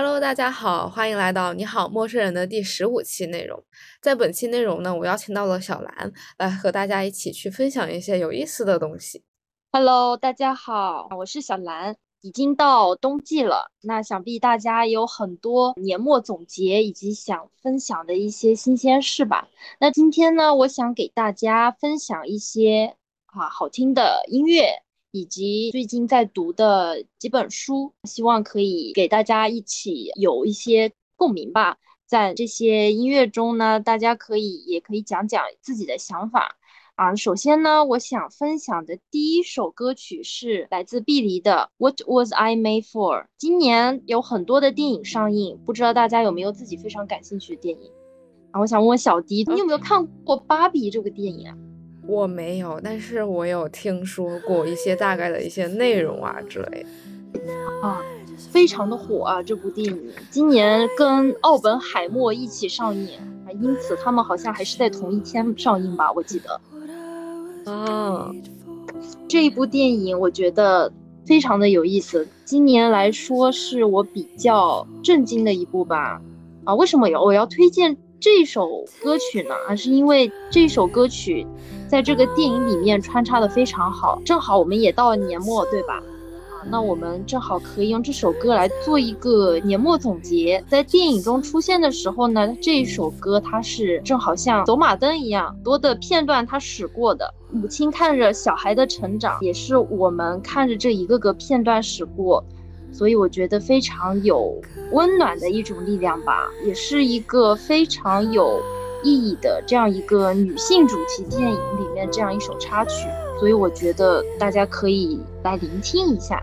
Hello，大家好，欢迎来到你好陌生人的第十五期内容。在本期内容呢，我邀请到了小兰来和大家一起去分享一些有意思的东西。Hello，大家好，我是小兰。已经到冬季了，那想必大家有很多年末总结以及想分享的一些新鲜事吧？那今天呢，我想给大家分享一些啊好听的音乐。以及最近在读的几本书，希望可以给大家一起有一些共鸣吧。在这些音乐中呢，大家可以也可以讲讲自己的想法啊。首先呢，我想分享的第一首歌曲是来自碧梨的《What Was I Made For》。今年有很多的电影上映，不知道大家有没有自己非常感兴趣的电影啊？我想问问小迪，你有没有看过《芭比》这个电影啊？我没有，但是我有听说过一些大概的一些内容啊之类的啊，非常的火啊！这部电影今年跟奥本海默一起上映啊，因此他们好像还是在同一天上映吧，我记得。啊，这一部电影我觉得非常的有意思，今年来说是我比较震惊的一部吧。啊，为什么要我要推荐这首歌曲呢？啊，是因为这首歌曲。在这个电影里面穿插的非常好，正好我们也到了年末，对吧？啊，那我们正好可以用这首歌来做一个年末总结。在电影中出现的时候呢，这一首歌它是正好像走马灯一样，多的片段它驶过的。母亲看着小孩的成长，也是我们看着这一个个片段驶过，所以我觉得非常有温暖的一种力量吧，也是一个非常有。意义的这样一个女性主题电影里面这样一首插曲，所以我觉得大家可以来聆听一下。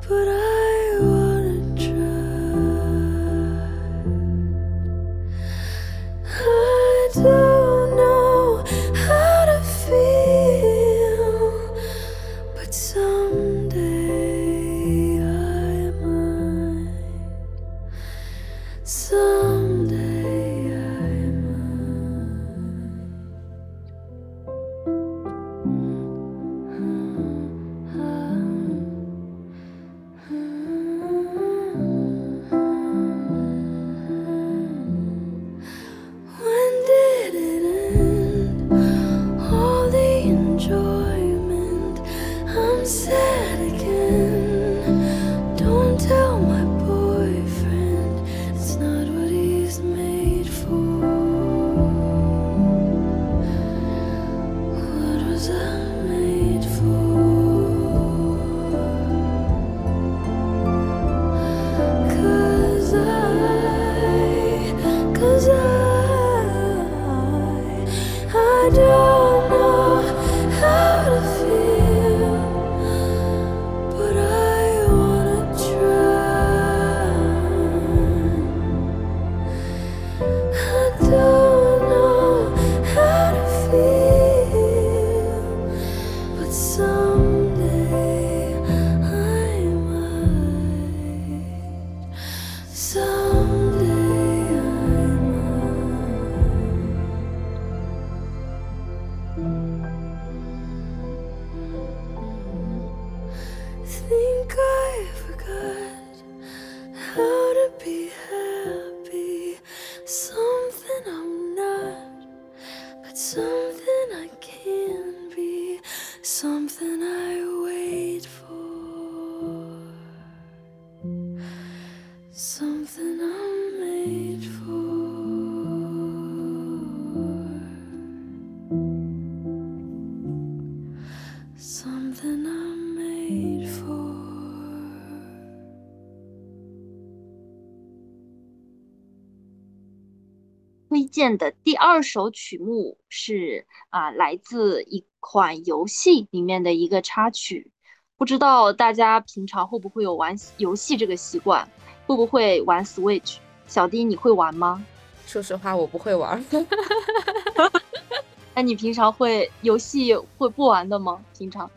荐的第二首曲目是啊，来自一款游戏里面的一个插曲。不知道大家平常会不会有玩游戏这个习惯？会不会玩 Switch？小丁，你会玩吗？说实话，我不会玩。那你平常会游戏会不玩的吗？平常？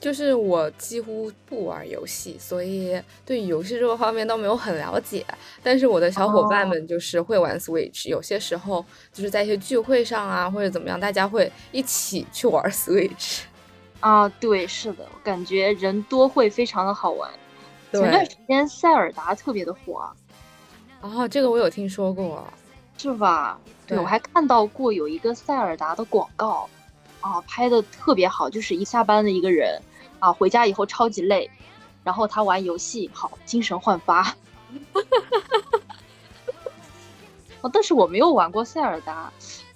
就是我几乎不玩游戏，所以对游戏这个方面都没有很了解。但是我的小伙伴们就是会玩 Switch，有些时候就是在一些聚会上啊，或者怎么样，大家会一起去玩 Switch。啊，对，是的，感觉人多会非常的好玩。前段时间塞尔达特别的火。哦，这个我有听说过，是吧？对，对我还看到过有一个塞尔达的广告，啊，拍的特别好，就是一下班的一个人，啊，回家以后超级累，然后他玩游戏，好，精神焕发。哦，但是我没有玩过塞尔达，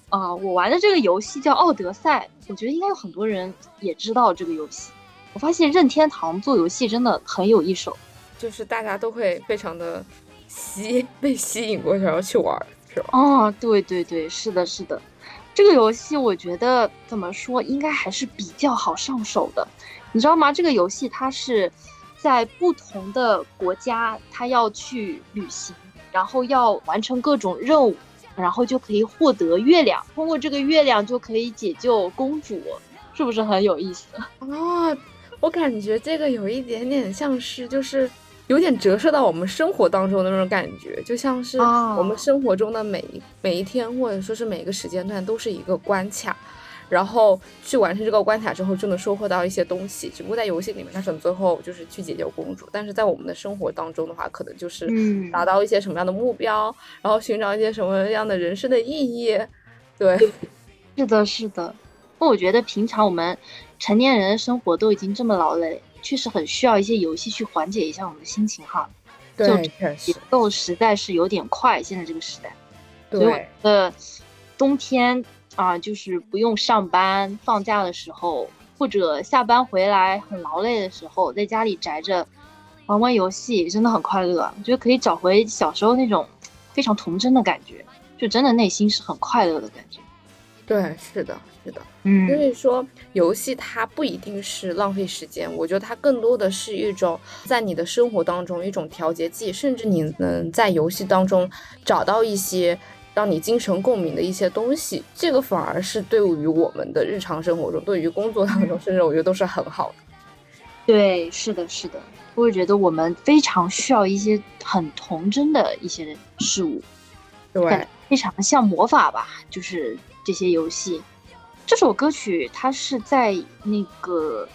啊，我玩的这个游戏叫《奥德赛》，我觉得应该有很多人也知道这个游戏。我发现任天堂做游戏真的很有一手。就是大家都会非常的吸被吸引过去，然后去玩儿，是吧？哦，对对对，是的，是的，这个游戏我觉得怎么说，应该还是比较好上手的，你知道吗？这个游戏它是在不同的国家，它要去旅行，然后要完成各种任务，然后就可以获得月亮，通过这个月亮就可以解救公主，是不是很有意思？哦，我感觉这个有一点点像是，就是有点折射到我们生活当中的那种感觉，就像是啊我们生活中的每一每一天，或者说是每一个时间段，都是一个关卡。然后去完成这个关卡之后，就能收获到一些东西。只不过在游戏里面，它可能最后就是去解救公主，但是在我们的生活当中的话，可能就是嗯达到一些什么样的目标，然后寻找一些什么样的人生的意义。对，是的，是的。那我觉得平常我们成年人的生活都已经这么劳累，确实很需要一些游戏去缓解一下我们的心情哈。对，确节奏实在是有点快，现在这个时代。所以我对觉，得冬天啊，就是不用上班、放假的时候，或者下班回来很劳累的时候，在家里宅着玩玩游戏，真的很快乐。我觉得可以找回小时候那种非常童真的感觉，就真的内心是很快乐的感觉。对，是的，是的。嗯所以说，游戏它不一定是浪费时间，我觉得它更多的是一种在你的生活当中一种调节剂，甚至你能在游戏当中找到一些让你精神共鸣的一些东西，这个反而是对于我们的日常生活中，对于工作当中，甚至我觉得都是很好的。对，是的，是的，我也觉得我们非常需要一些很童真的一些事物，对，非常像魔法吧，就是这些游戏。这首歌曲它是在那个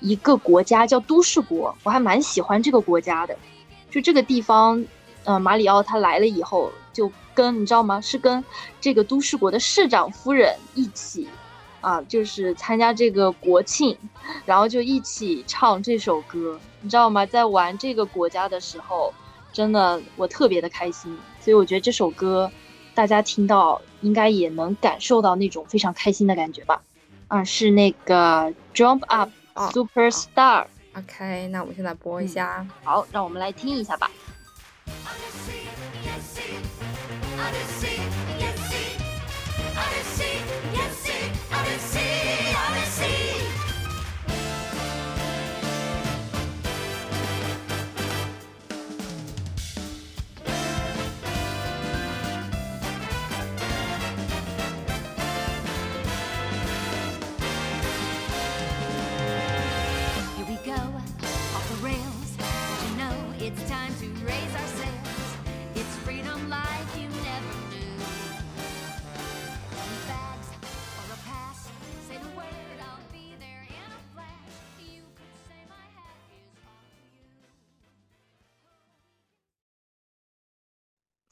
一个国家叫都市国，我还蛮喜欢这个国家的。就这个地方，呃，马里奥他来了以后，就跟你知道吗？是跟这个都市国的市长夫人一起，啊，就是参加这个国庆，然后就一起唱这首歌，你知道吗？在玩这个国家的时候，真的我特别的开心，所以我觉得这首歌大家听到应该也能感受到那种非常开心的感觉吧。啊，是那个 Jump Up 啊 Superstar。OK，那我们现在播一嗯下。好，让我们来听一下吧。Odyssey, yes, see. Odyssey, yes, see. Odyssey.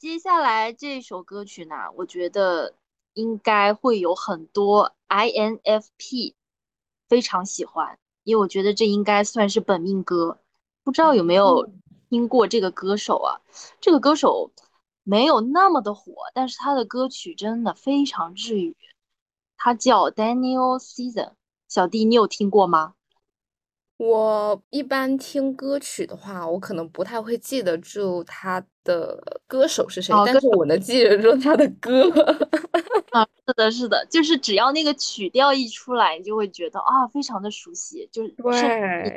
接下来这首歌曲呢，我觉得应该会有很多 INFP 非常喜欢，因为我觉得这应该算是本命歌。不知道有没有听过这个歌手啊？这个歌手没有那么的火，但是他的歌曲真的非常治愈。他叫 Daniel Season，小弟你有听过吗？我一般听歌曲的话，我可能不太会记得住他的歌手是谁，哦但是我能记得住他的歌。啊，是的，是的，就是只要那个曲调一出来，你就会觉得啊，非常的熟悉，就是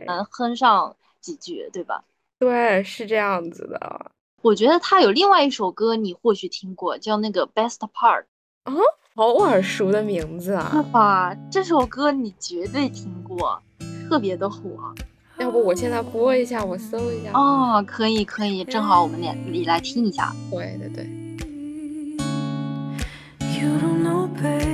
能哼上几句，对吧？对，是这样子的。我觉得他有另外一首歌，你或许听过，叫那个《Best Part》，啊好耳熟的名字是啊！吧？这首歌你绝对听过，特别的火要不我现在播一下，我搜一下。哦。可以，可以，正好我们俩你来听一下。对对对，You don't know, babe,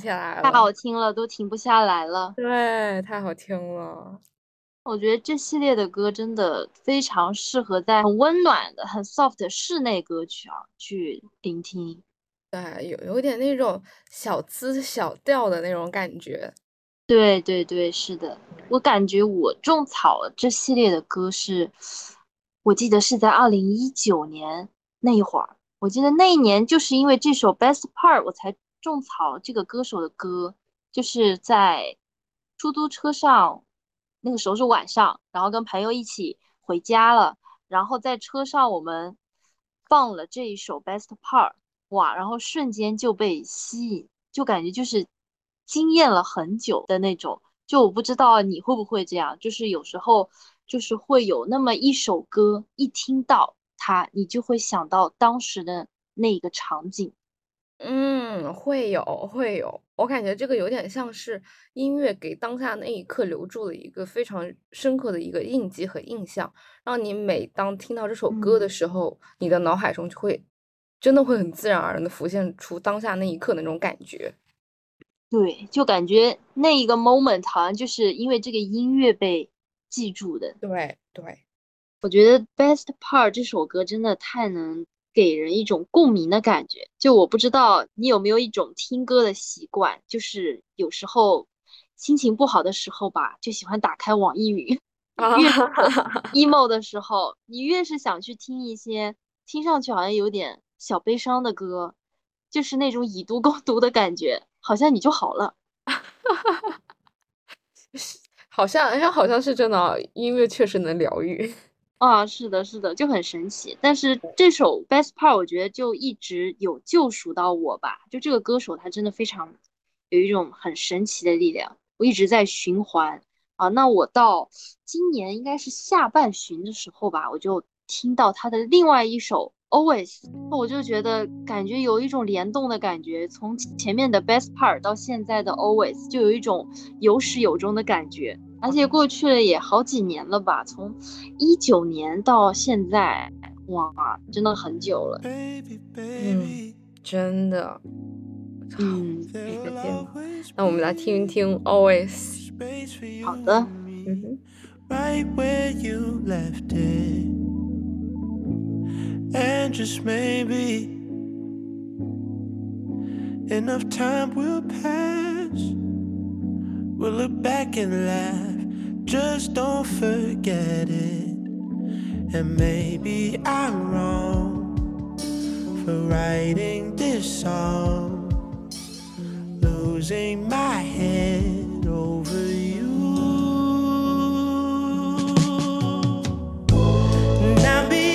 起来太好，听了，都停不下来了。对，太好听了。我觉得这系列的歌真的非常适合在很温暖的、很 soft 的室内歌曲啊去聆听。对，有有点那种小资小调的那种感觉。对对对，是的，我感觉我种草这系列的歌是，我记得是在二零一九年那一会儿，我记得那一年就是因为这首《Best Part》，我才种草这个歌手的歌，就是在出租车上，那个时候是晚上，然后跟朋友一起回家了，然后在车上我们放了这一首《Best Part》，哇，然后瞬间就被吸引，就感觉就是惊艳了很久的那种。就我不知道你会不会这样，就是有时候就是会有那么一首歌，一听到它，你就会想到当时的那一个场景。嗯，会有会有，我感觉这个有点像是音乐给当下那一刻留住了一个非常深刻的一个印记和印象，让你每当听到这首歌的嗯时候，你的脑海中就会真的会很自然而然的浮现出当下那一刻的那种感觉。对，就感觉那一个 moment 好像就是因为这个音乐被记住的。对对，我觉得《Best Part》这首歌真的太能给人一种共鸣的感觉。就我不知道你有没有一种听歌的习惯，就是有时候心情不好的时候吧，就喜欢打开网易云，啊越是 emo 的时候，你越是想去听一些听上去好像有点小悲伤的歌，就是那种以毒攻毒的感觉，好像你就好了。好像哎，好像是真的啊，音乐确实能疗愈。啊，是的，是的，就很神奇。但是这首《Best Part》我觉得就一直有救赎到我吧。就这个歌手他真的非常有一种很神奇的力量，我一直在循环啊。那我到今年应该是下半旬的时候吧，我就听到他的另外一首 Always，我就觉得感觉有一种联动的感觉，从前面的 Best Part 到现在的 Always，就有一种有始有终的感觉。而且过去了也好几年了吧，从一九年到现在，哇，真的很久了。Baby, 嗯 baby. 真的。嗯，There 个天 always 那我们来听一听 Always。好的嗯哼。right where you left it. And just maybe enough time will pass. We'll look back and laugh. Just don't forget it. And maybe I'm wrong for writing this song. Losing my head over you. And I'll be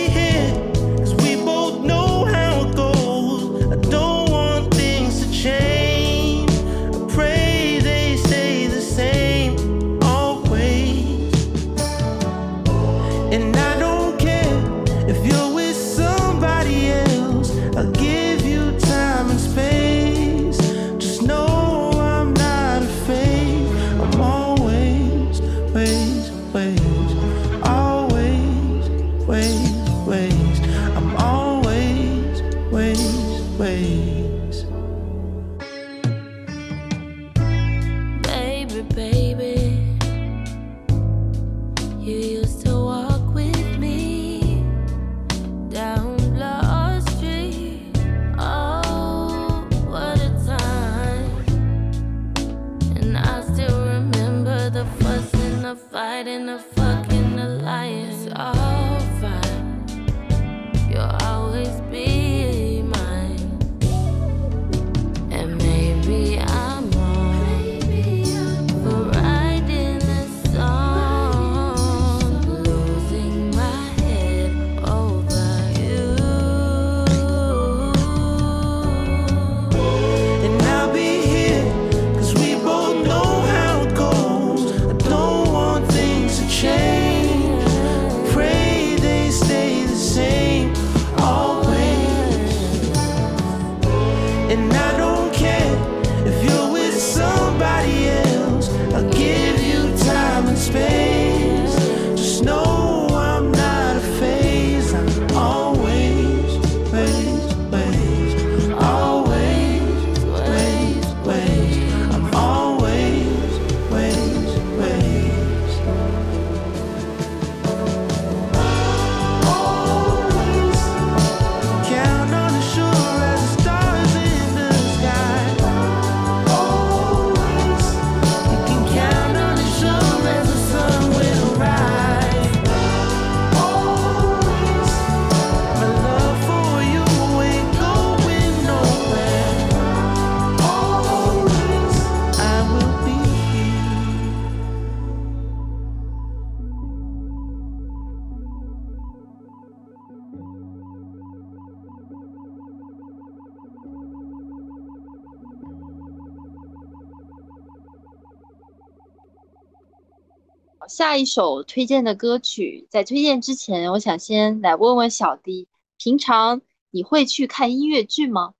下一首推荐的歌曲，在推荐之前，我想先来问问小迪，平常你会去看音乐剧吗？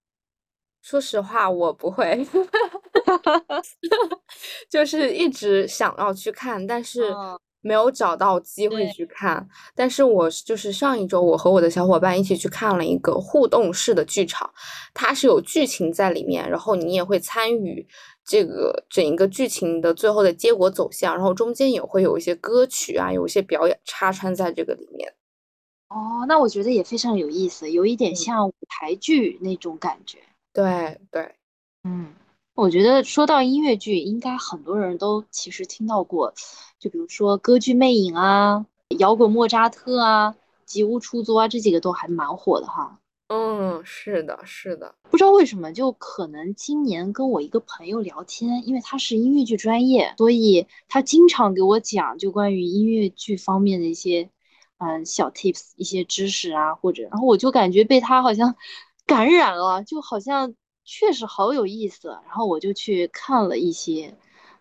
说实话，我不会，就是一直想要去看，但是嗯没有找到机会去看。但是我就是上一周，我和我的小伙伴一起去看了一个互动式的剧场，它是有剧情在里面，然后你也会参与这个整一个剧情的最后的结果走向，然后中间也会有一些歌曲啊，有一些表演插穿在这个里面。哦，那我觉得也非常有意思，有一点嗯像舞台剧那种感觉。对对，嗯，我觉得说到音乐剧，应该很多人都其实听到过，就比如说歌剧魅影啊、摇滚莫扎特啊、吉屋出租啊，这几个都还蛮火的哈。嗯，是的，是的，不知道为什么，就可能今年跟我一个朋友聊天，因为他是音乐剧专业，所以他经常给我讲就关于音乐剧方面的一些嗯小 tips、一些知识啊，或者，然后我就感觉被他好像 感染了，就好像确实好有意思，然后我就去看了一些，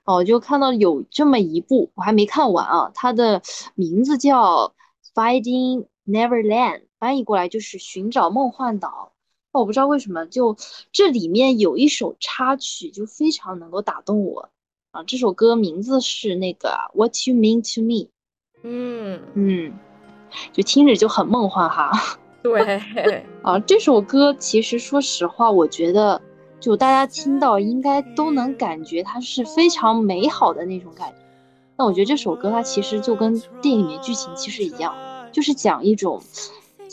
哦，就看到有这么一部，我还没看完啊，它的名字叫《Finding Neverland》，翻译过来就是寻找梦幻岛。那我不知道为什么，就这里面有一首插曲就非常能够打动我啊！这首歌名字是那个 What You Mean to Me，嗯，嗯，就听着就很梦幻哈。对，啊，这首歌其实说实话，我觉得就大家听到应该都能感觉它是非常美好的那种感觉。那我觉得这首歌它其实就跟电影里面剧情其实一样，就是讲一种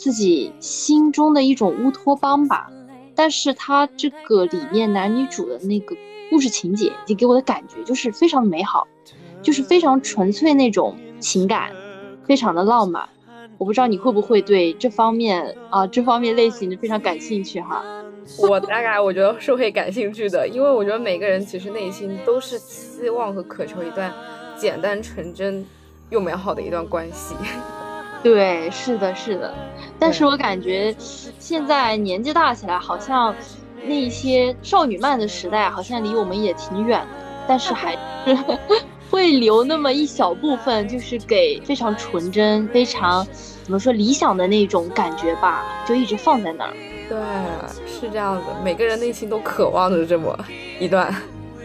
自己心中的一种乌托邦吧。但是它这个里面男女主的那个故事情节，以及给我的感觉就是非常美好，就是非常纯粹那种情感，非常的浪漫。我不知道你会不会对这方面啊这方面类型的非常感兴趣哈？我大概我觉得是会感兴趣的，因为我觉得每个人其实内心都是期望和渴求一段简单纯真又美好的一段关系。对，是的，是的。但是我感觉现在年纪大起来，好像那些少女漫的时代好像离我们也挺远的，但是还是 会留那么一小部分，就是给非常纯真、非常怎么说理想的那种感觉吧，就一直放在那儿。对，是这样子，每个人内心都渴望着这么一段。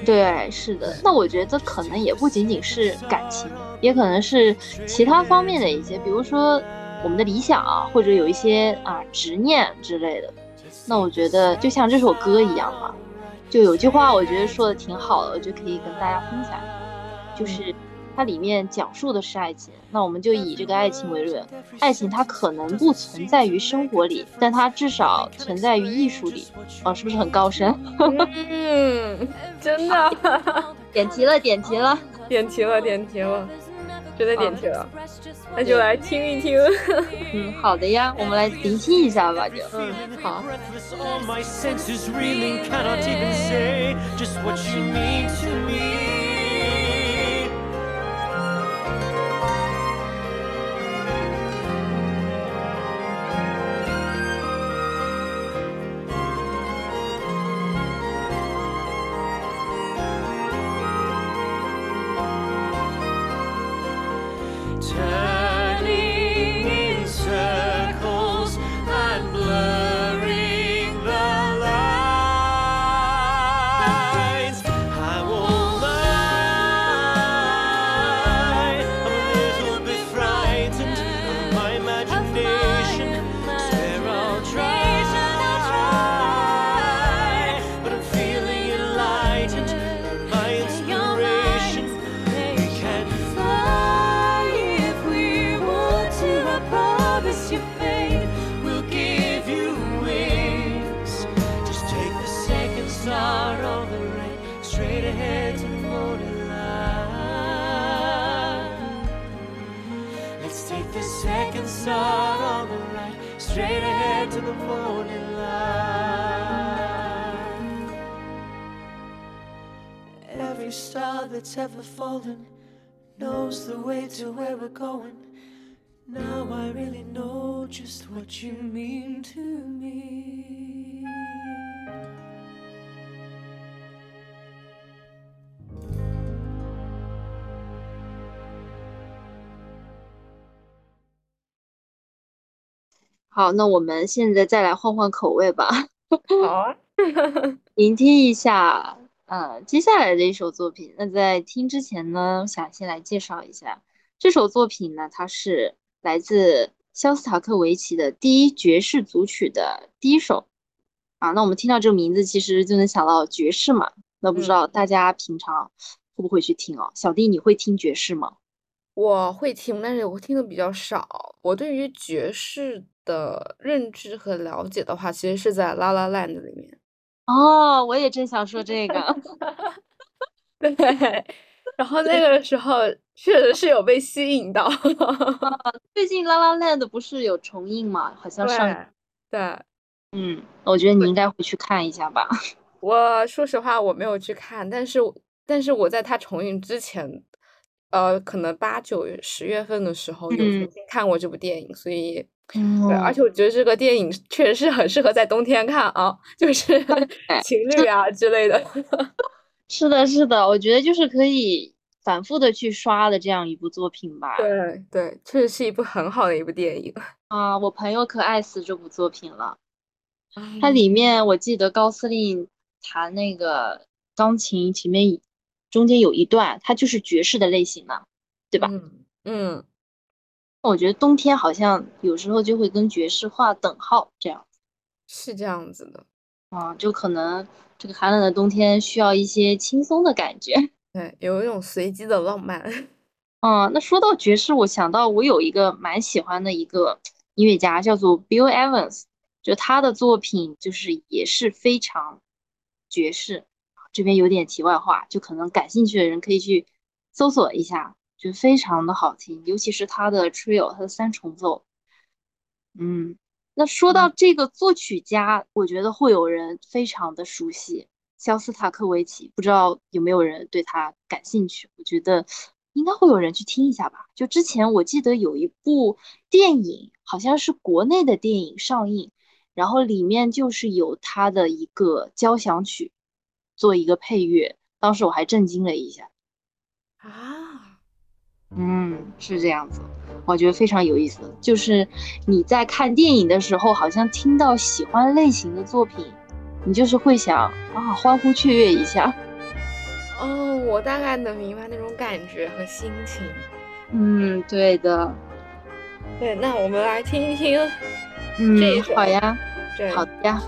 对，是的。那我觉得可能也不仅仅是感情，也可能是其他方面的一些，比如说我们的理想啊，或者有一些啊执念之类的。那我觉得就像这首歌一样嘛，就有句话我觉得说的挺好的，我就可以跟大家分享，就是它里面讲述的是爱情。那我们就以这个爱情为论，爱情它可能不存在于生活里，但它至少存在于艺术里。哦，是不是很高深？嗯，真的，点题了，点题了。点题了，点题了，真的点题了，那就来听一听。嗯，好的呀，我们来聆听一下吧，就。嗯，好。Promise you, fate will give you wings. Just take the second star on the right, straight ahead to the morning light. Let's take the second star on the right, straight ahead to the morning light. Every star that's ever fallen knows the way to where we're going. Now I really know just what you mean to me. 好，那我们现在再来换换口味吧，好啊。聆听一下，呃，接下来的一首作品。那在听之前呢，我想先来介绍一下这首作品呢，它是来自肖斯塔科维奇的第一爵士组曲的第一首啊。那我们听到这个名字，其实就能想到爵士嘛。那不知道大家平常会不会去听哦？小弟，你会听爵士吗？我会听，但是我听的比较少。我对于爵士的认知和了解的话，其实是在《La La Land》里面。哦，我也正想说这个。对，然后那个时候确实是有被吸引到。最近《La La Land》不是有重映吗？好像上，对对，嗯，我觉得你应该回去看一下吧。我说实话我没有去看，但是但是我在它重映之前，呃，可能八九月、十月份的时候有看过这部电影，所以。嗯对，而且我觉得这个电影确实是很适合在冬天看啊，就是情侣啊之类的。是的，是的，我觉得就是可以反复的去刷的这样一部作品吧。对对，确实是一部很好的一部电影。啊，我朋友可爱死这部作品了。嗯它里面我记得高司令弹那个钢琴前面中间有一段，它就是爵士的类型嘛，对吧？嗯嗯，我觉得冬天好像有时候就会跟爵士画等号，这样是这样子的。啊，就可能这个寒冷的冬天需要一些轻松的感觉。对，有一种随机的浪漫。嗯，那说到爵士，我想到我有一个蛮喜欢的一个音乐家，叫做 Bill Evans，就他的作品就是也是非常爵士。这边有点题外话，就可能感兴趣的人可以去搜索一下，就非常的好听，尤其是他的 trio，他的三重奏。嗯，那说到这个作曲家，我觉得会有人非常的熟悉肖斯塔科维奇，不知道有没有人对他感兴趣？我觉得应该会有人去听一下吧。就之前我记得有一部电影，好像是国内的电影上映，然后里面就是有他的一个交响曲做一个配乐，当时我还震惊了一下。啊，嗯，是这样子，我觉得非常有意思。就是你在看电影的时候，好像听到喜欢类型的作品，你就是会想啊，欢呼雀跃一下。哦，我大概能明白那种感觉和心情。嗯，对的。对，那我们来听一听这一嗯，首。好呀，对，好的呀。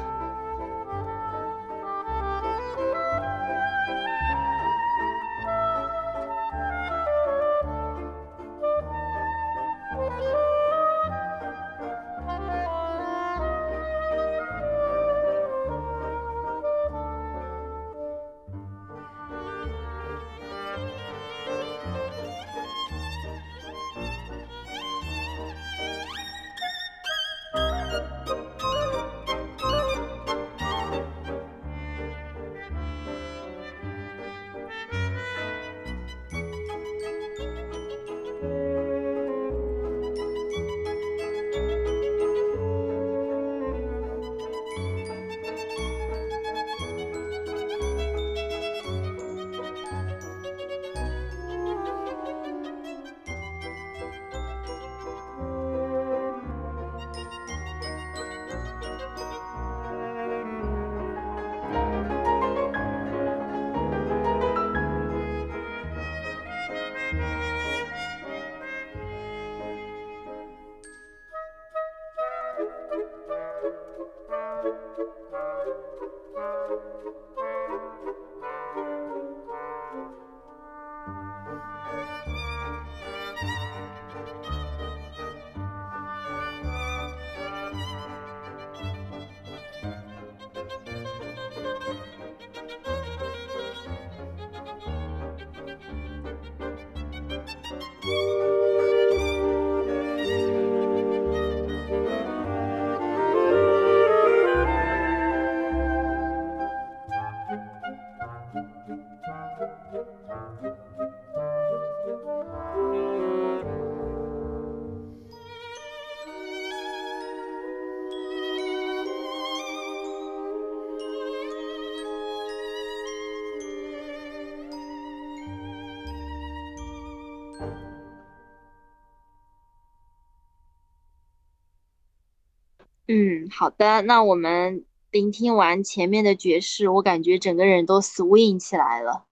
好的，那我们聆听完前面的爵士，我感觉整个人都 swing 起来了。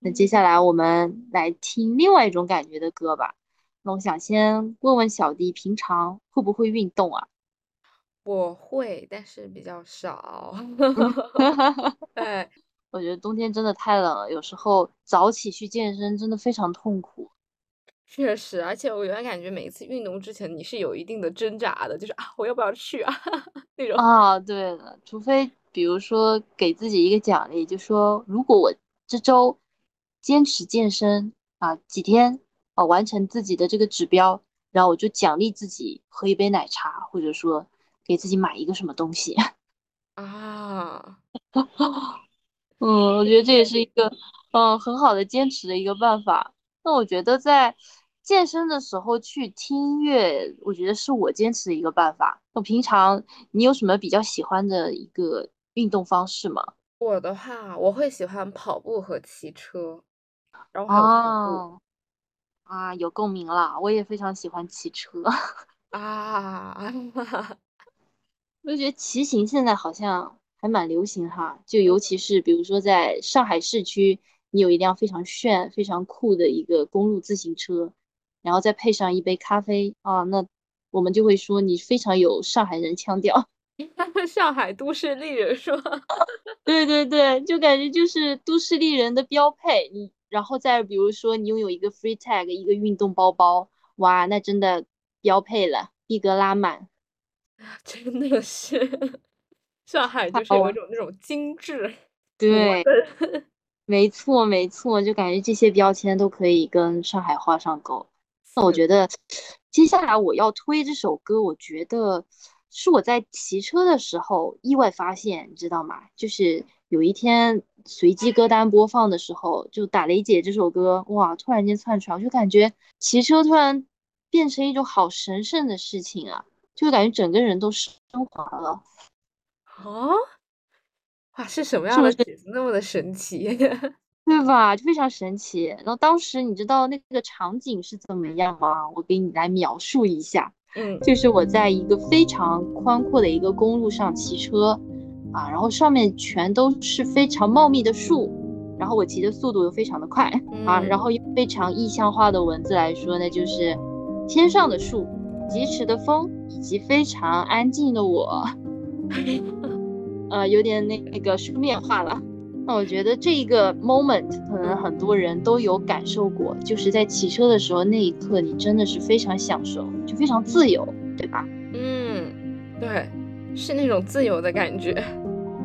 那接下来我们来听另外一种感觉的歌吧。那我想先问问小弟，平常会不会运动啊？我会，但是比较少。对，我觉得冬天真的太冷了，有时候早起去健身真的非常痛苦。确实，而且我原来感觉每一次运动之前你是有一定的挣扎的，就是啊，我要不要去啊 那种。啊，对了，除非比如说给自己一个奖励，就说如果我这周坚持健身啊几天啊完成自己的这个指标，然后我就奖励自己喝一杯奶茶，或者说给自己买一个什么东西。啊，嗯，我觉得这也是一个嗯很好的坚持的一个办法。那我觉得在健身的时候去听音乐，我觉得是我坚持的一个办法。我平常你有什么比较喜欢的一个运动方式吗？我的话，我会喜欢跑步和骑车。然后还有徒步哦，啊，有共鸣了，我也非常喜欢骑车。啊，我就觉得骑行现在好像还蛮流行哈，就尤其是比如说在上海市区，你有一辆非常炫、非常酷的一个公路自行车，然后再配上一杯咖啡啊，那我们就会说你非常有上海人腔调。上海都市丽人是吧？对对对，就感觉就是都市丽人的标配。你然后再比如说你拥有一个 free tag，一个运动包包，哇，那真的标配了，逼格拉满。真的是，上海就是有一种那种精致。对，没错没错，就感觉这些标签都可以跟上海画上钩。那我觉得接下来我要推这首歌，我觉得是我在骑车的时候意外发现，你知道吗？就是有一天随机歌单播放的时候，就打雷姐这首歌，哇，突然间窜出来，我就感觉骑车突然变成一种好神圣的事情啊，就感觉整个人都升华了。哦，哇，是什么样的曲子那么的神奇？对吧？就非常神奇。然后当时你知道那个场景是怎么样吗？我给你来描述一下。嗯就是我在一个非常宽阔的一个公路上骑车，啊，然后上面全都是非常茂密的树，然后我骑的速度又非常的快，啊，嗯然后用非常意象化的文字来说呢，就是天上的树、疾驰的风以及非常安静的我，呃，有点那那个书面化了。那我觉得这一个 moment 可能很多人都有感受过，就是在骑车的时候那一刻，你真的是非常享受，就非常自由，对吧？嗯，对，是那种自由的感觉。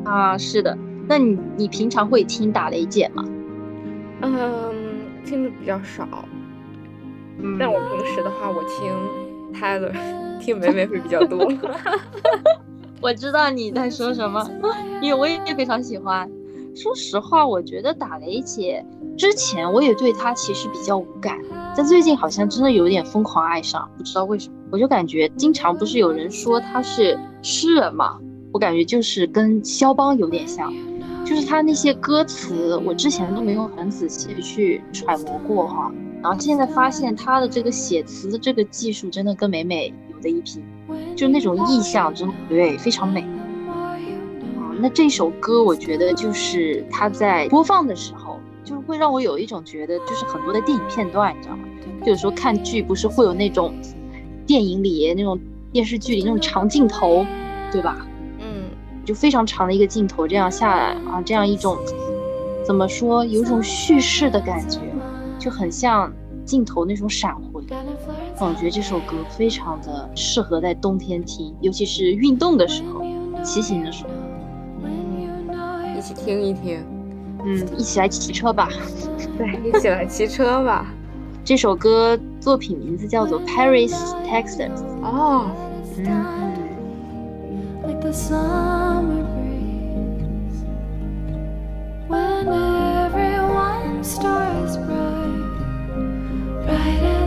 啊，是的。那你你平常会听打雷姐吗？嗯，听的比较少，嗯但我平时的话，我听 Tyler，听梅梅会比较多。我知道你在说什么，因为我也非常喜欢。说实话，我觉得打雷姐之前我也对她其实比较无感，但最近好像真的有点疯狂爱上，不知道为什么。我就感觉经常不是有人说她是诗人嘛，我感觉就是跟肖邦有点像，就是她那些歌词，我之前都没有很仔细的去揣摩过哈。然后现在发现她的这个写词的这个技术真的跟美美有的一拼，就那种意象真的对非常美。啊，那这首歌我觉得就是它在播放的时候，就是会让我有一种觉得，就是很多的电影片段，你知道吗？就有时候看剧不是会有那种电影里那种电视剧里那种长镜头，对吧？嗯，就非常长的一个镜头，这样下来啊，这样一种怎么说，有一种叙事的感觉，就很像镜头那种闪回。那我觉得这首歌非常的适合在冬天听，尤其是运动的时候、骑行的时候。一起听一听。嗯，一起来骑车吧。对，一起来骑车吧。这首歌作品名字叫做《Paris, Texas》。哦，嗯，like the summer breeze when everyone stars bright, brighter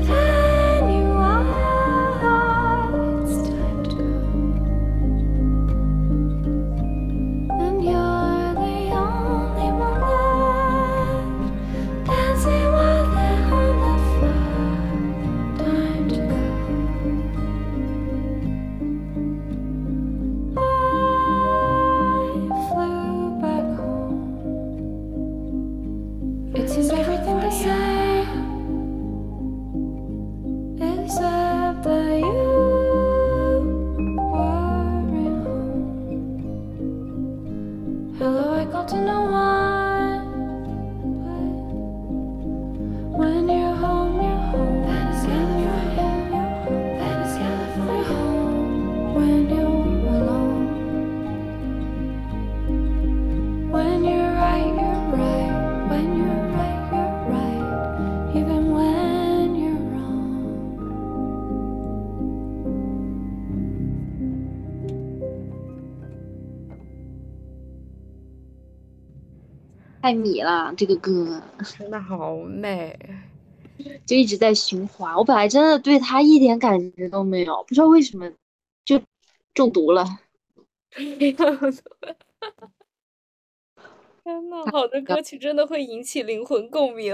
太迷了，这个歌真的好美。就一直在循环。我本来真的对他一点感觉都没有，不知道为什么就中毒了。天呐，好的歌曲真的会引起灵魂共鸣。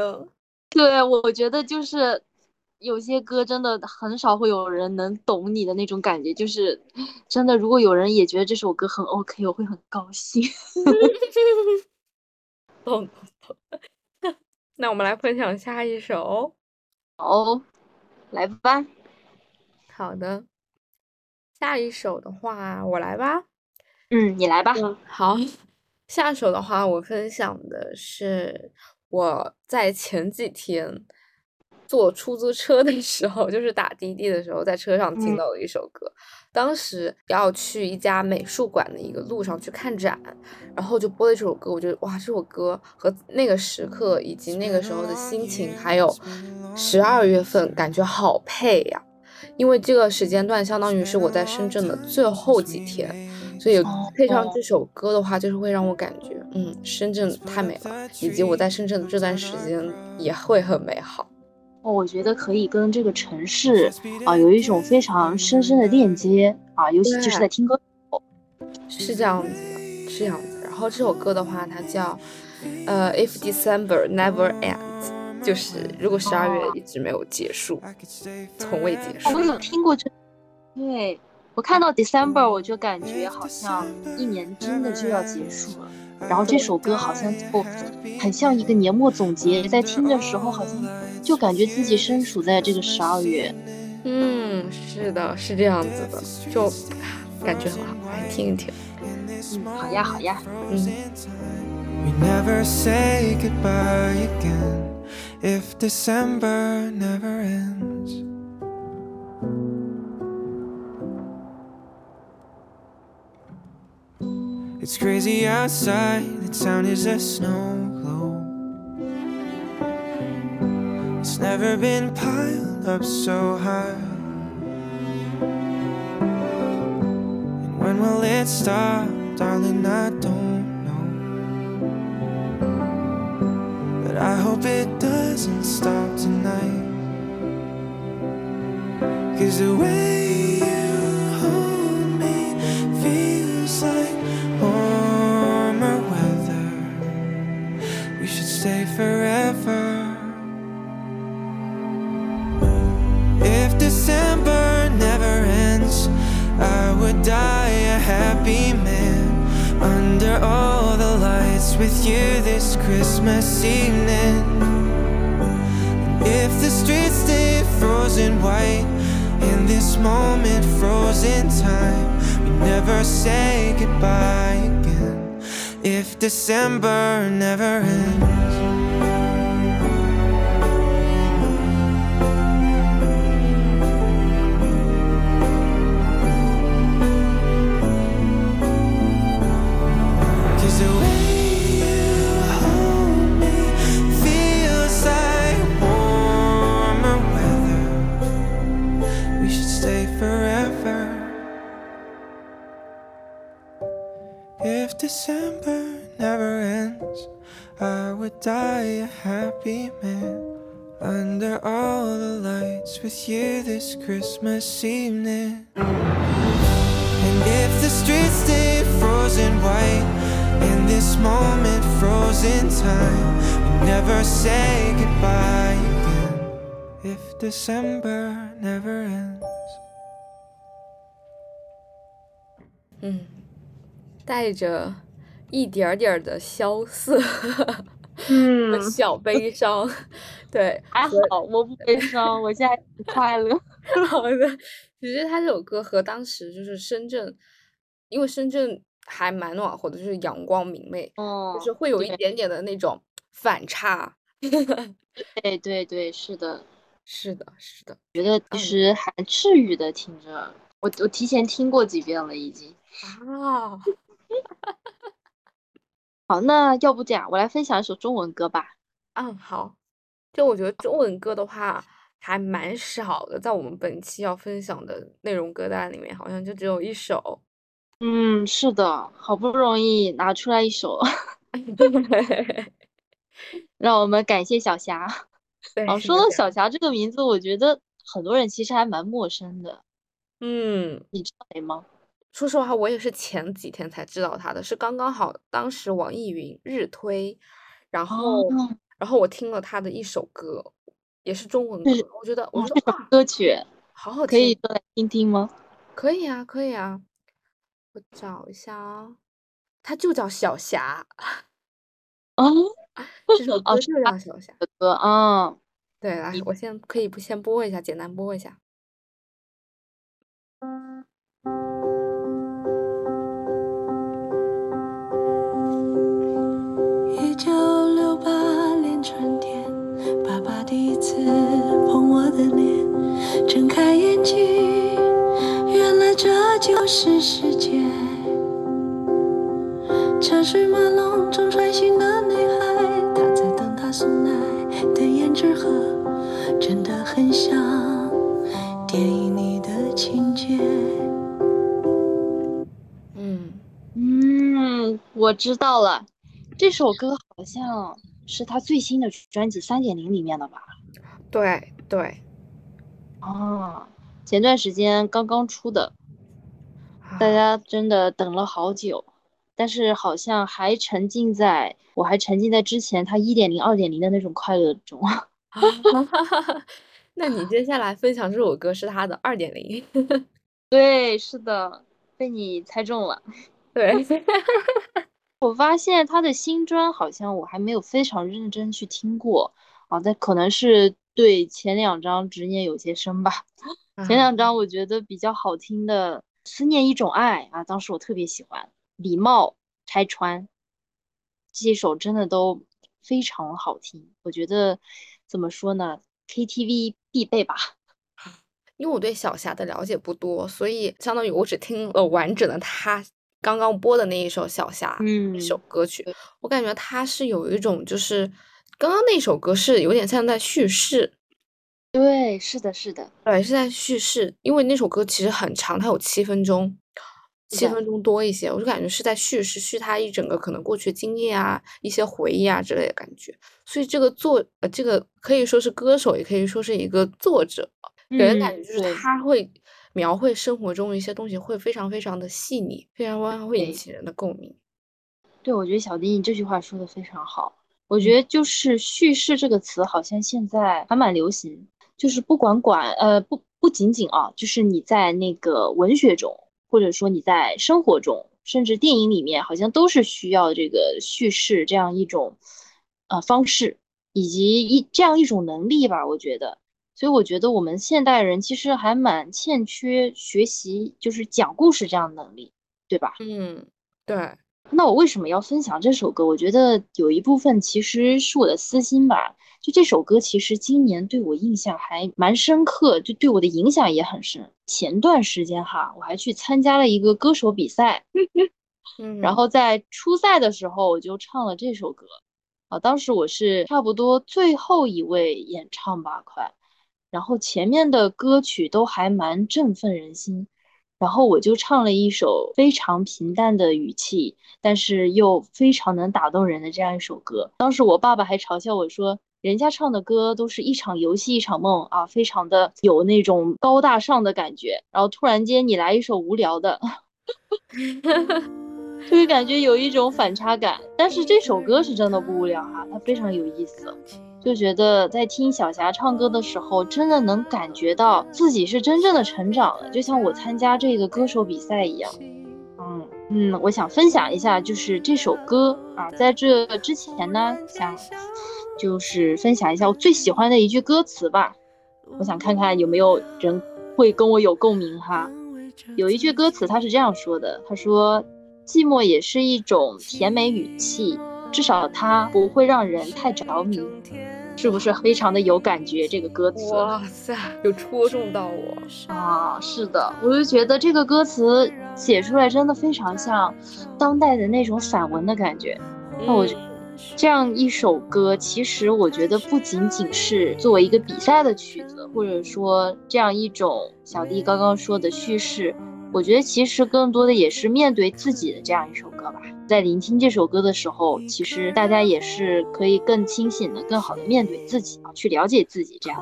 对，我觉得就是有些歌真的很少会有人能懂你的那种感觉，就是真的，如果有人也觉得这首歌很 OK，我会很高兴。懂懂懂。那我们来分享下一首。哦，来吧，好的，下一首的话我来吧。嗯，你来吧。好，下首的话我分享的是我在前几天坐出租车的时候，就是打滴滴的时候，在车上听嗯到的一首歌。当时要去一家美术馆的一个路上去看展，然后就播了这首歌，我觉得哇，这首歌和那个时刻以及那个时候的心情，还有十二月份，感觉好配呀。因为这个时间段相当于是我在深圳的最后几天，所以配上这首歌的话，就是会让我感觉，嗯，深圳太美了，以及我在深圳的这段时间也会很美好。哦，我觉得可以跟这个城市啊有一种非常深深的链接啊，尤其就是在听歌。是这样子的，是这样子。然后这首歌的话，它叫呃，If December Never Ends，就是如果十二月一直没有结束，从未结束哦。我有听过这，对我看到 December 我就感觉好像一年真的就要结束了，然后这首歌好像就很像一个年末总结，在听的时候好像就感觉自己身处在这个十二月。嗯，是的，是这样子的，就感觉很好，来听一听。嗯，好呀，好呀。嗯。We never say goodbye again if December never ends. It's crazy outside, the town is a snow It's never been piled up so high. And when will it stop, darling? I don't know. But I hope it doesn't stop tonight. Cause the way you hold me feels like warmer weather. We should stay forever. December never ends, I would die a happy man under all the lights with you this Christmas evening. If the streets stay frozen white in this moment, frozen time, we never say goodbye again. If December never ends. December never ends, I would die a happy man. Under all the lights with you this Christmas evening. And if the streets stay frozen white in this moment, frozen time, we never say goodbye again. If December never ends. 嗯，带着一点儿点儿的萧瑟和嗯，小悲伤，对，还好，我不悲伤，我现在很快乐。好的，其实他这首歌和当时就是深圳，因为深圳还蛮暖和的，就是阳光明媚，哦就是会有一点点的那种反差。对对对，是的，是的，是的，觉得嗯其实还治愈的，听着。我我提前听过几遍了，已经。啊，好，那要不这样，我来分享一首中文歌吧。嗯，好。就我觉得中文歌的话还蛮少的，在我们本期要分享的内容歌单里面，好像就只有一首。嗯，是的，好不容易拿出来一首，对，让我们感谢小霞。对，哦，说到小霞这个名字，我觉得很多人其实还蛮陌生的，嗯，你知道谁吗？说实话，我也是前几天才知道他的，是刚刚好当时网易云日推，然后哦然后我听了他的一首歌，也是中文歌，我觉得我哦这首觉得哇，歌曲好好听可以听，说来听听吗？可以啊，可以啊，我找一下啊，他就叫小霞，哦，这首歌就叫小霞。的歌啊，对，来，我先可以不先播一下，简单播一下。的脸，睁开眼睛，原来这就是世界。车水马龙中穿行的女孩，她在等她送来的胭脂盒，真的很像电影里的情节。嗯，嗯，我知道了，这首歌好像是他最新的专辑三点零里面的吧？对对，啊，前段时间刚刚出的，大啊家真的等了好久，但是好像还沉浸在，我还沉浸在之前他一点零、二点零的那种快乐中。那你接下来分享这首歌是他的二点零，对，是的，被你猜中了。对，我发现他的新专好像我还没有非常认真去听过啊，但可能是对前两张执念有些深吧。前两张我觉得比较好听的《思念一种爱》啊，当时我特别喜欢，《礼貌》拆穿这几首真的都非常好听。我觉得怎么说呢，KTV 必备吧。因为我对小霞的了解不多，所以相当于我只听了完整的她刚刚播的那一首《小霞》嗯这首歌曲对，我感觉她是有一种就是刚刚那首歌是有点像在叙事，对，是的，是的，对，是在叙事，因为那首歌其实很长，它有七分钟，七分钟多一些，我就感觉是在叙事，叙他一整个可能过去经历啊，一些回忆啊之类的感觉。所以这个作呃，这个可以说是歌手，也可以说是一个作者，给人感嗯觉就是他会描绘生活中一些东西，会非常非常的细腻，非常非常会引起人的共鸣。对，我觉得小丁你这句话说的非常好。我觉得就是叙事这个词，好像现在还蛮流行。就是不管管呃不不仅仅啊，就是你在那个文学中，或者说你在生活中，甚至电影里面，好像都是需要这个叙事这样一种呃方式，以及一这样一种能力吧。我觉得，所以我觉得我们现代人其实还蛮欠缺学习就是讲故事这样的能力，对吧？嗯，对，那我为什么要分享这首歌？我觉得有一部分其实是我的私心吧。就这首歌，其实今年对我印象还蛮深刻，就对我的影响也很深。前段时间哈，我还去参加了一个歌手比赛，嗯，然后在初赛的时候我就唱了这首歌。啊，当时我是差不多最后一位演唱吧，快。然后前面的歌曲都还蛮振奋人心。然后我就唱了一首非常平淡的语气，但是又非常能打动人的这样一首歌。当时我爸爸还嘲笑我说，人家唱的歌都是一场游戏一场梦啊，非常的有那种高大上的感觉。然后突然间你来一首无聊的，就会感觉有一种反差感。但是这首歌是真的不无聊哈、它非常有意思。就觉得在听小霞唱歌的时候，真的能感觉到自己是真正的成长了，就像我参加这个歌手比赛一样。嗯嗯，我想分享一下，就是这首歌啊，在这之前呢，想就是分享一下我最喜欢的一句歌词吧。我想看看有没有人会跟我有共鸣哈。有一句歌词，它是这样说的：“他说，寂寞也是一种甜美语气，至少它不会让人太着迷。”是不是非常的有感觉？这个歌词哇塞，有戳中到我。啊，是的，我就觉得这个歌词写出来真的非常像当代的那种散文的感觉。那我觉嗯这样一首歌，其实我觉得不仅仅是作为一个比赛的曲子，或者说这样一种小弟刚刚说的叙事，我觉得其实更多的也是面对自己的这样一首在聆听这首歌的时候其实大家也是可以更清醒的更好的面对自己去了解自己这样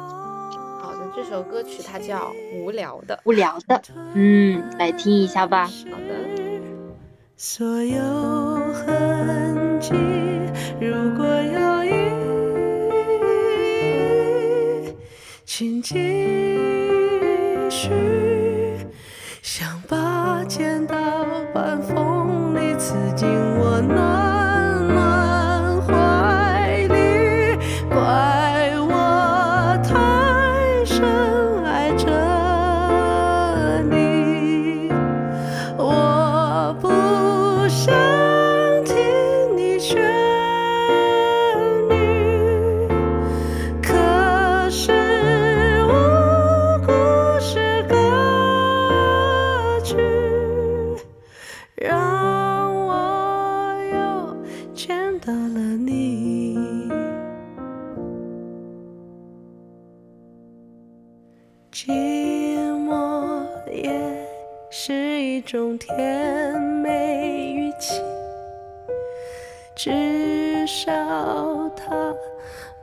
好的这首歌曲它叫无聊的无聊的嗯来听一下吧。好的。所有痕迹如果有请继续。刺进我暖种甜美语气，至少它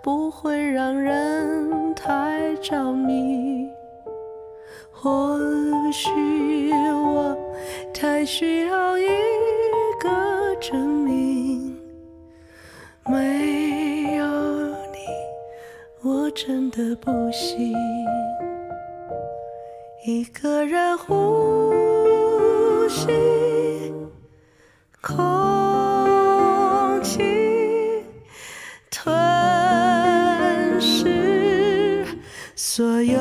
不会让人太着迷。或许我太需要一个证明，没有你，我真的不行。一个人呼吸，空气吞噬所有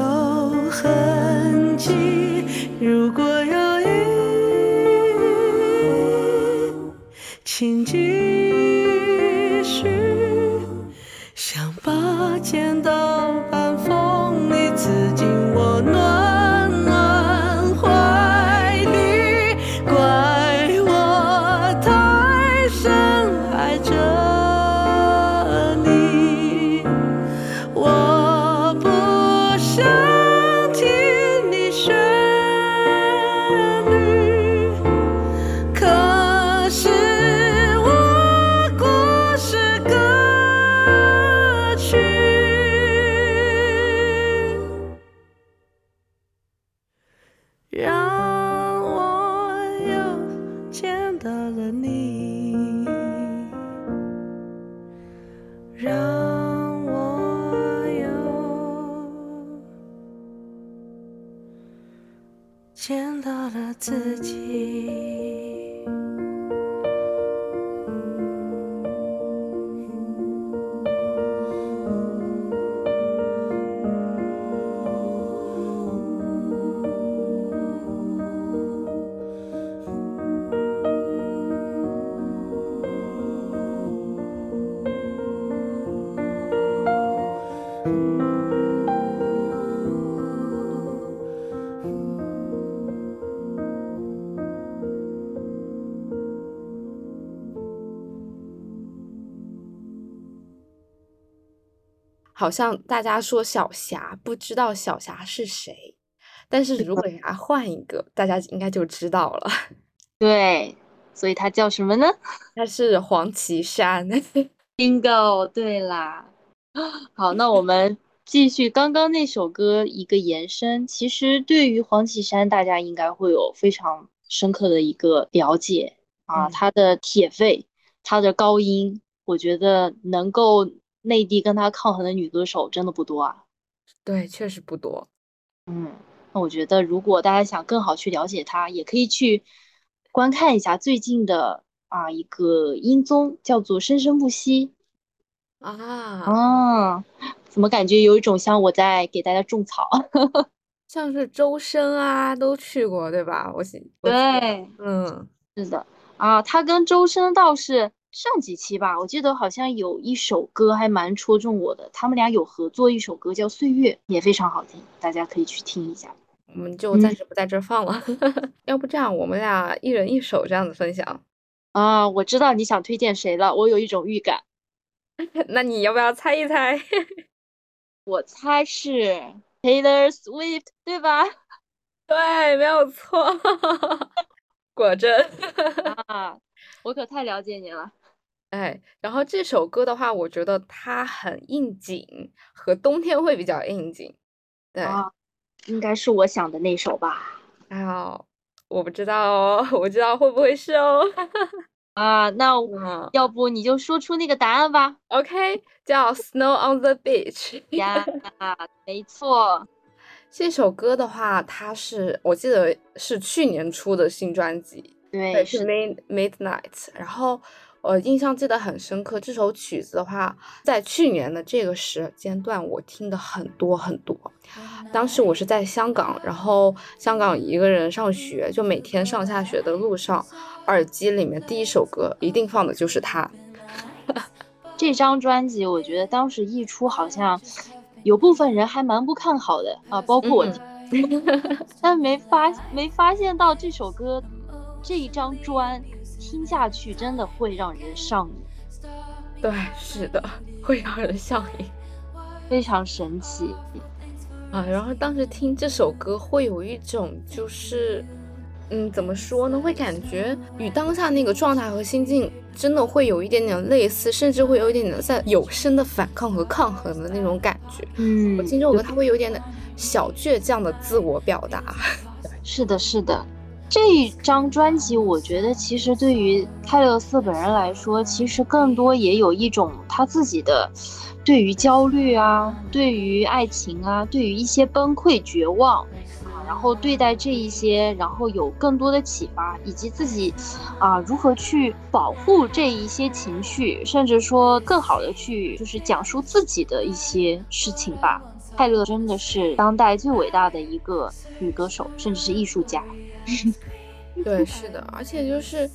好像大家说小霞不知道小霞是谁，但是如果给他换一个，大家应该就知道了，对，所以他叫什么呢 他是黄绮珊。Bingo，对啦。好，那我们继续刚刚那首歌一个延伸。其实对于黄绮珊，大家应该会有非常深刻的一个了解啊，嗯她的铁肺，她的高音，我觉得能够内地跟他抗衡的女歌手真的不多啊。对，确实不多。嗯，那我觉得如果大家想更好去了解她，也可以去观看一下最近的啊一个音综，叫做《生生不息》。啊，啊，怎么感觉有一种像我在给大家种草？像是周深啊，都去过，对吧？我记，我，对，嗯，是的啊，他跟周深倒是上几期吧，我记得好像有一首歌还蛮戳中我的，他们俩有合作一首歌叫《岁月》，也非常好听，大家可以去听一下。我们就暂嗯时不在这儿放了。要不这样，我们俩一人一首这样子分享。啊，我知道你想推荐谁了，我有一种预感，那你要不要猜一猜？我猜是 Taylor Swift，对吧？对，没有错，果真。啊，我可太了解你了。哎，然后这首歌的话，我觉得它很应景，和冬天会比较应景。对，啊，应该是我想的那首吧。哎呦，我不知道哦，我知道会不会是哦。啊，那我要不你就说出那个答案吧。，OK，叫《Snow on the Beach》。呀，没错，这首歌的话，它是我记得是去年出的新专辑，对，是是 Mid Midnight。然后我印象记得很深刻，这首曲子的话，在去年的这个时间段，我听的很多很多。当时我是在香港，然后香港一个人上学，就每天上下学的路上，耳机里面第一首歌一定放的就是它。这张专辑，我觉得当时一出，好像有部分人还蛮不看好的啊，包括我嗯，但没发没发现到这首歌这一张专听下去真的会让人上瘾，对，是的，会让人上瘾。非常神奇。啊，然后当时听这首歌会有一种就是，嗯，怎么说呢？会感觉与当下那个状态和心境真的会有一点点类似，甚至会有一点点在有声的反抗和抗衡的那种感觉。嗯我听这首歌，它会有一点点小倔强的自我表达。是的，是的。这一张专辑，我觉得其实对于泰勒斯本人来说，其实更多也有一种他自己的对于焦虑啊，对于爱情啊，对于一些崩溃、绝望啊，然后对待这一些，然后有更多的启发，以及自己啊如何去保护这一些情绪，甚至说更好的去就是讲述自己的一些事情吧。泰勒真的是当代最伟大的一个女歌手，甚至是艺术家。对，是的，而且就是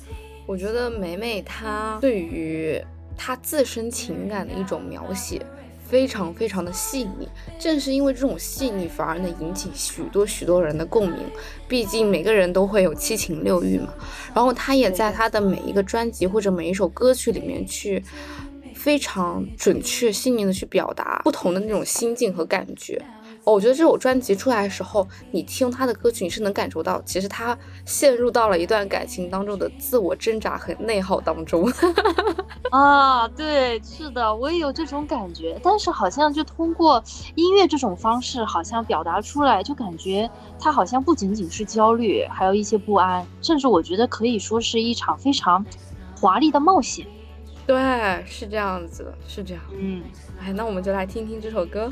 我觉得美美她对于她自身情感的一种描写。非常非常的细腻，正是因为这种细腻，反而能引起许多许多人的共鸣。毕竟每个人都会有七情六欲嘛。然后她也在她的每一个专辑或者每一首歌曲里面去非常准确细腻的去表达不同的那种心境和感觉。哦我觉得这首专辑出来的时候，你听他的歌曲，你是能感受到，其实他陷入到了一段感情当中的自我挣扎和内耗当中。啊，对，是的，我也有这种感觉。但是好像就通过音乐这种方式，好像表达出来，就感觉他好像不仅仅是焦虑，还有一些不安，甚至我觉得可以说是一场非常华丽的冒险。对，是这样子的，是这样。嗯，哎，那我们就来听听这首歌。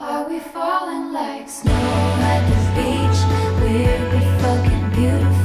Are we falling like snow at the beach? Weirdly fucking beautiful,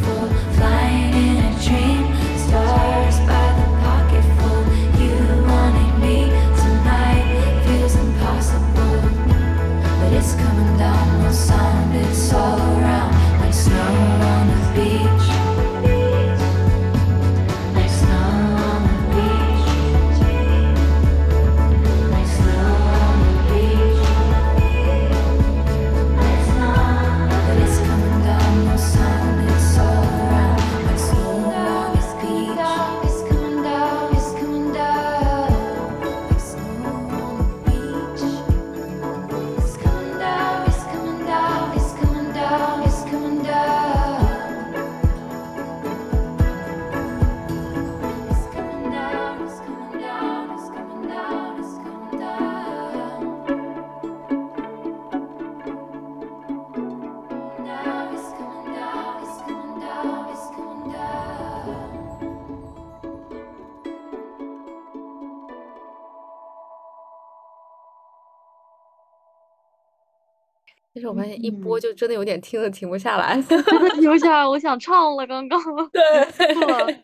现一播就真的有点听了停不下来。真 的停下来，我想唱了，刚刚。对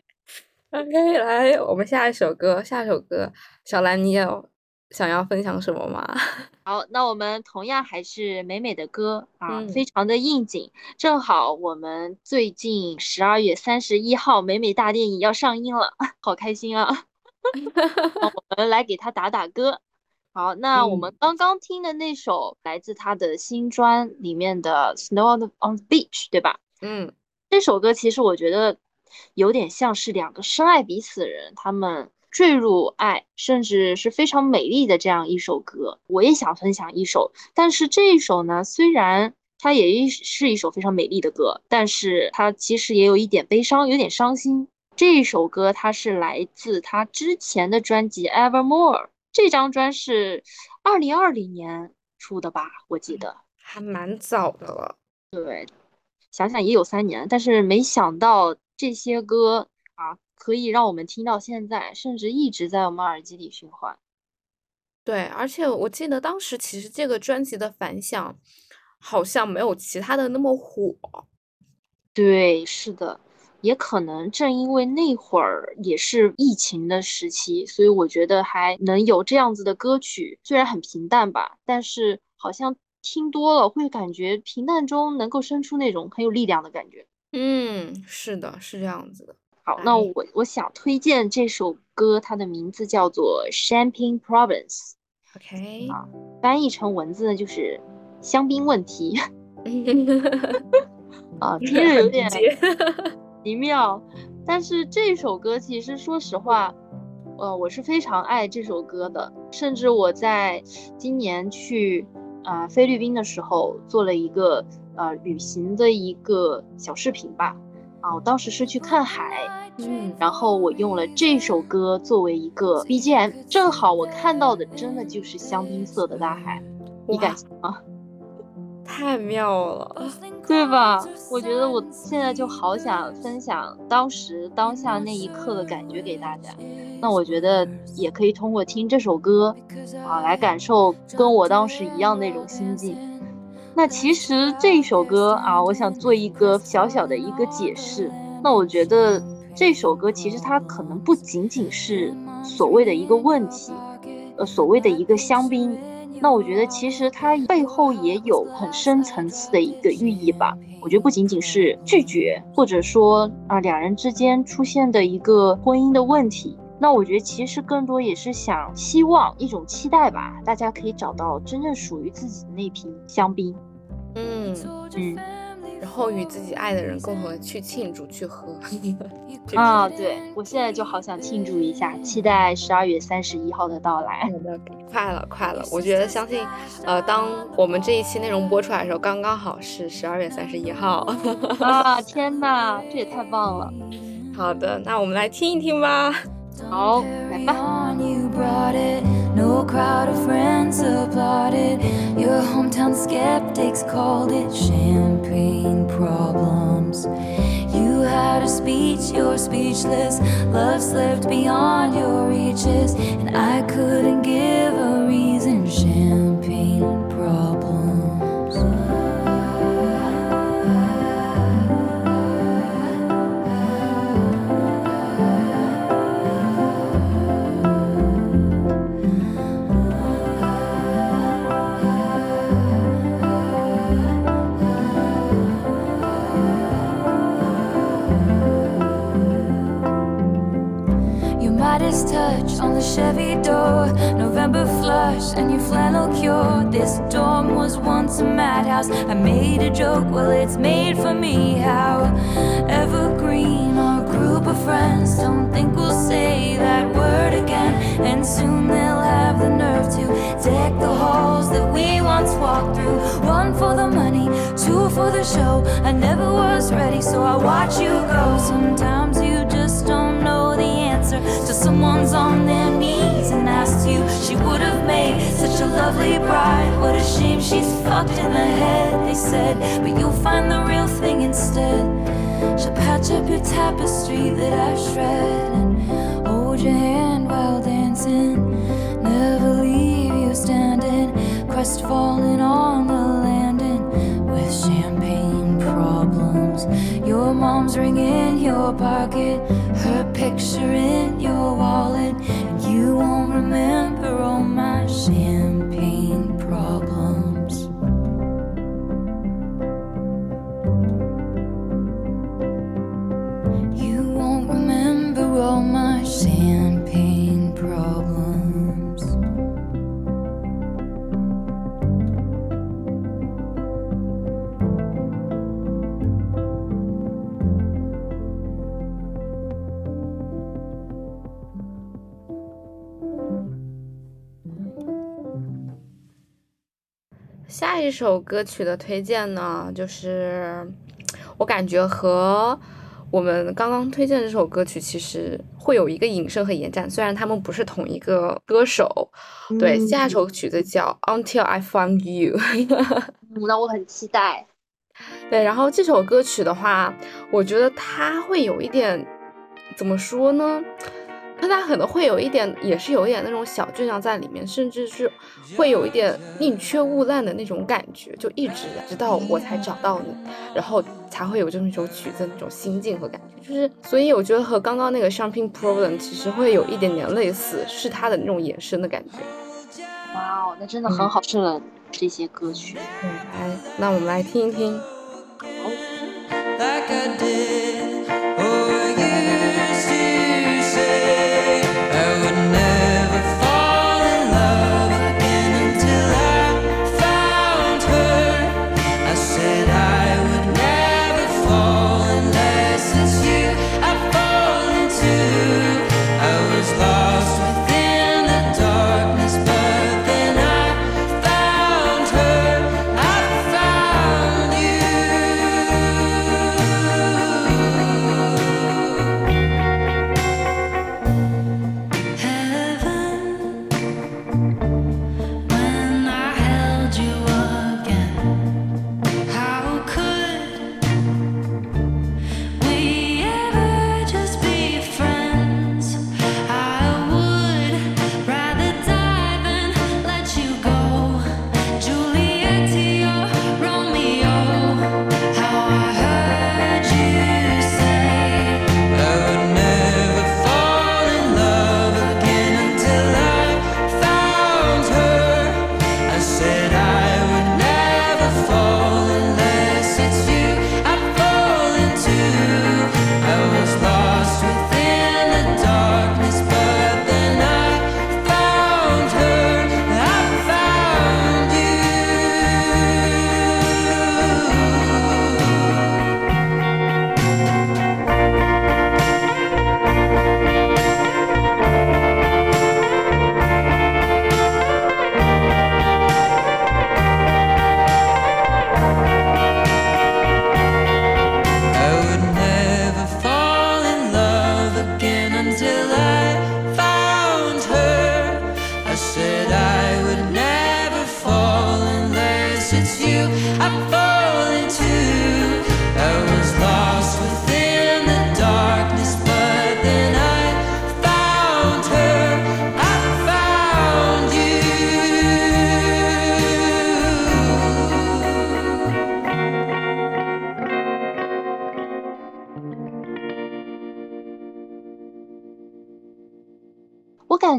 OK，来，我们下一首歌，下一首歌，小兰，你有想要分享什么吗？好，那我们同样还是美美的歌啊，嗯非常的应景。正好我们最近十二月三十一号，美美大电影要上映了，好开心啊！我们来给他打打歌。好，那我们刚刚听的那首来自他的新专里面的《Snow on the on the Beach》，对吧？嗯这首歌其实我觉得有点像是两个深爱彼此的人，他们坠入爱，甚至是非常美丽的这样一首歌。我也想分享一首，但是这一首呢，虽然它也一是一首非常美丽的歌，但是它其实也有一点悲伤，有点伤心。这一首歌它是来自他之前的专辑《Evermore》，这张专是二零二零年出的吧？我记得。还蛮早的了。对，想想也有三年，但是没想到这些歌啊，可以让我们听到现在，甚至一直在我们耳机里循环。对，而且我记得当时其实这个专辑的反响好像没有其他的那么火。对，是的，也可能正因为那会儿也是疫情的时期，所以我觉得还能有这样子的歌曲，虽然很平淡吧，但是好像听多了会感觉平淡中能够生出那种很有力量的感觉。嗯，是的，是这样子的。好，那哎我我想推荐这首歌，它的名字叫做《Champagne Province》，OK，啊翻译成文字呢就是香槟问题 啊，听着有点。奇妙。但是这首歌其实说实话，呃，我是非常爱这首歌的，甚至我在今年去啊、呃菲律宾的时候做了一个呃旅行的一个小视频吧。啊，我当时是去看海，嗯，然后我用了这首歌作为一个 BGM，正好我看到的真的就是香槟色的大海，你哇敢信吗？太妙了。对吧？我觉得我现在就好想分享当时当下那一刻的感觉给大家。那我觉得也可以通过听这首歌啊，来感受跟我当时一样那种心境。那其实这首歌啊，我想做一个小小的一个解释。那我觉得这首歌其实它可能不仅仅是所谓的一个问题，呃，所谓的一个香槟。那我觉得其实它背后也有很深层次的一个寓意吧。我觉得不仅仅是拒绝，或者说啊两人之间出现的一个婚姻的问题。那我觉得其实更多也是想希望一种期待吧，大家可以找到真正属于自己的那瓶香槟。嗯，嗯然后与自己爱的人共同的去庆祝去喝。啊，对我现在就好想庆祝一下，期待十二月三十一号的到来。好的，快了，快了！我觉得相信，呃，当我们这一期内容播出来的时候，刚刚好是十二月三十一号。啊，天哪，这也太棒了！好的，那我们来听一听吧。好，来吧。 on you brought it. No crowd of friends applauded. Your hometown skeptics called it champagne problems. You had a speech, you're speechless. Love slipped beyond your reaches, and I couldn't give a reason. Champagne Midas touch on the Chevy door. November flush and your flannel cure. This dorm was once a madhouse. I made a joke, well, it's made for me. How evergreen our group of friends. Don't think we'll say that word again. And soon they'll have the nerve to deck the halls that we once walked through. One for the money, two for the show. I never was ready, so I watch you go. Sometimes you just don't someone's on their knees and asks you. She would have made such a lovely bride. What a shame she's fucked in the head, they said. But you'll find the real thing instead. She'll patch up your tapestry that I shred and hold your hand while dancing. Never leave you standing, crestfallen on the landing with champagne problems. Your mom's ring in your pocket, her picture in your wallet. You won't remember all my champagne 下一首歌曲的推荐呢，就是我感觉和我们刚刚推荐这首歌曲其实会有一个引申和延展，虽然他们不是同一个歌手。对，下一首曲子叫《Until I Found You》。嗯，那我很期待。对，然后这首歌曲的话，我觉得它会有一点，怎么说呢？它它可能会有一点，也是有一点那种小倔强在里面，甚至是会有一点宁缺毋滥的那种感觉，就一直直到我才找到你，然后才会有这么一首曲子那种心境和感觉。就是，所以我觉得和刚刚那个《Champagne Problem》其实会有一点点类似，是它的那种延伸的感觉。哇哦，那真的很好适合这些歌曲。对，来，那我们来听一听。好。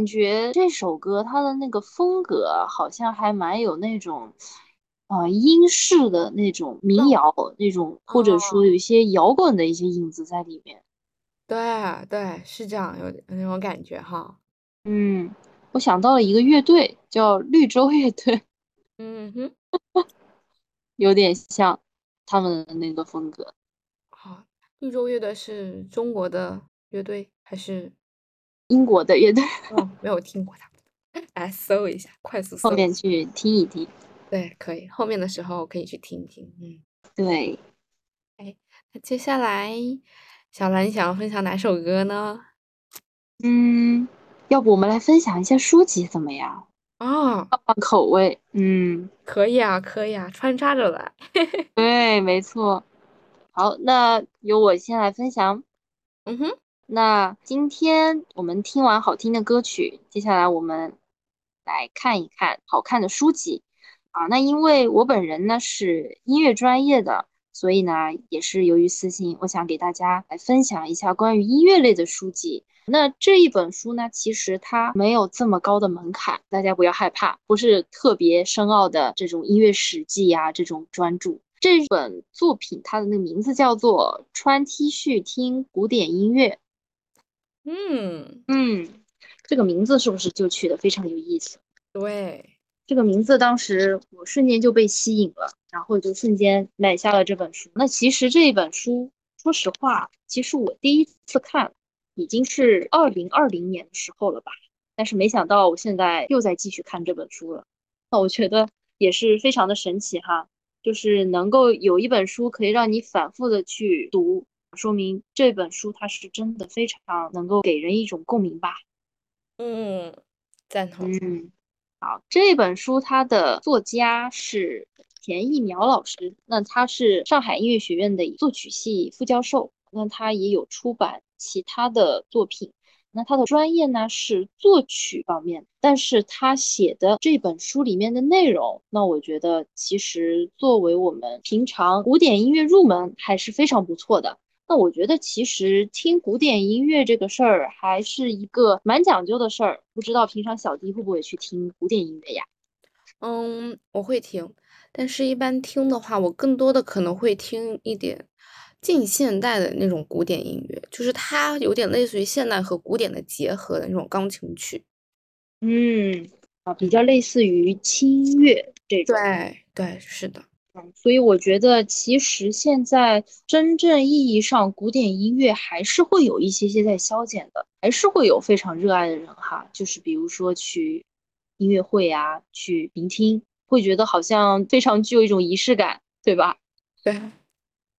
感觉这首歌它的那个风格好像还蛮有那种，呃，英式的那种民谣那种，或者说有一些摇滚的一些影子在里面。对啊对，是这样，有有那种感觉哈。嗯，我想到了一个乐队，叫绿洲乐队，嗯哼，有点像他们的那个风格。好，绿洲乐队是中国的乐队还是？英国的乐队，哦，没有听过他们，来搜一下，快速搜后。面去听一听。对，可以，后面的时候可以去听一听。嗯，对，哎那接下来，小兰，你想要分享哪首歌呢？嗯，要不我们来分享一下书籍怎么样？啊，换换口味。嗯，可以啊，可以啊，穿插着来。对，没错。好，那由我先来分享。嗯哼，那今天我们听完好听的歌曲，接下来我们来看一看好看的书籍啊。那因为我本人呢是音乐专业的，所以呢也是由于私心，我想给大家来分享一下关于音乐类的书籍。那这一本书呢，其实它没有这么高的门槛，大家不要害怕，不是特别深奥的这种音乐史记呀、这种专著。这本作品它的那个名字叫做《穿 T 恤听古典音乐》。嗯，嗯，这个名字是不是就取得非常有意思？对，这个名字当时我瞬间就被吸引了，然后就瞬间买下了这本书。那其实这一本书，说实话，其实我第一次看已经是二零二零年的时候了吧，但是没想到我现在又在继续看这本书了。那我觉得也是非常的神奇哈，就是能够有一本书可以让你反复的去读，说明这本书它是真的非常能够给人一种共鸣吧。嗯，赞同。嗯，好，这本书它的作家是田一苗老师，那他是上海音乐学院的作曲系副教授，那他也有出版其他的作品。那他的专业呢是作曲方面，但是他写的这本书里面的内容，那我觉得其实作为我们平常古典音乐入门还是非常不错的。那我觉得其实听古典音乐这个事儿还是一个蛮讲究的事儿，不知道平常小弟会不会去听古典音乐呀？嗯，我会听，但是一般听的话，我更多的可能会听一点近现代的那种古典音乐，就是它有点类似于现代和古典的结合的那种钢琴曲。嗯，啊，比较类似于轻乐这种。对对，是的。嗯，所以我觉得其实现在真正意义上古典音乐还是会有一些些在消减的，还是会有非常热爱的人哈，就是比如说去音乐会啊，去聆听，会觉得好像非常具有一种仪式感，对吧？对，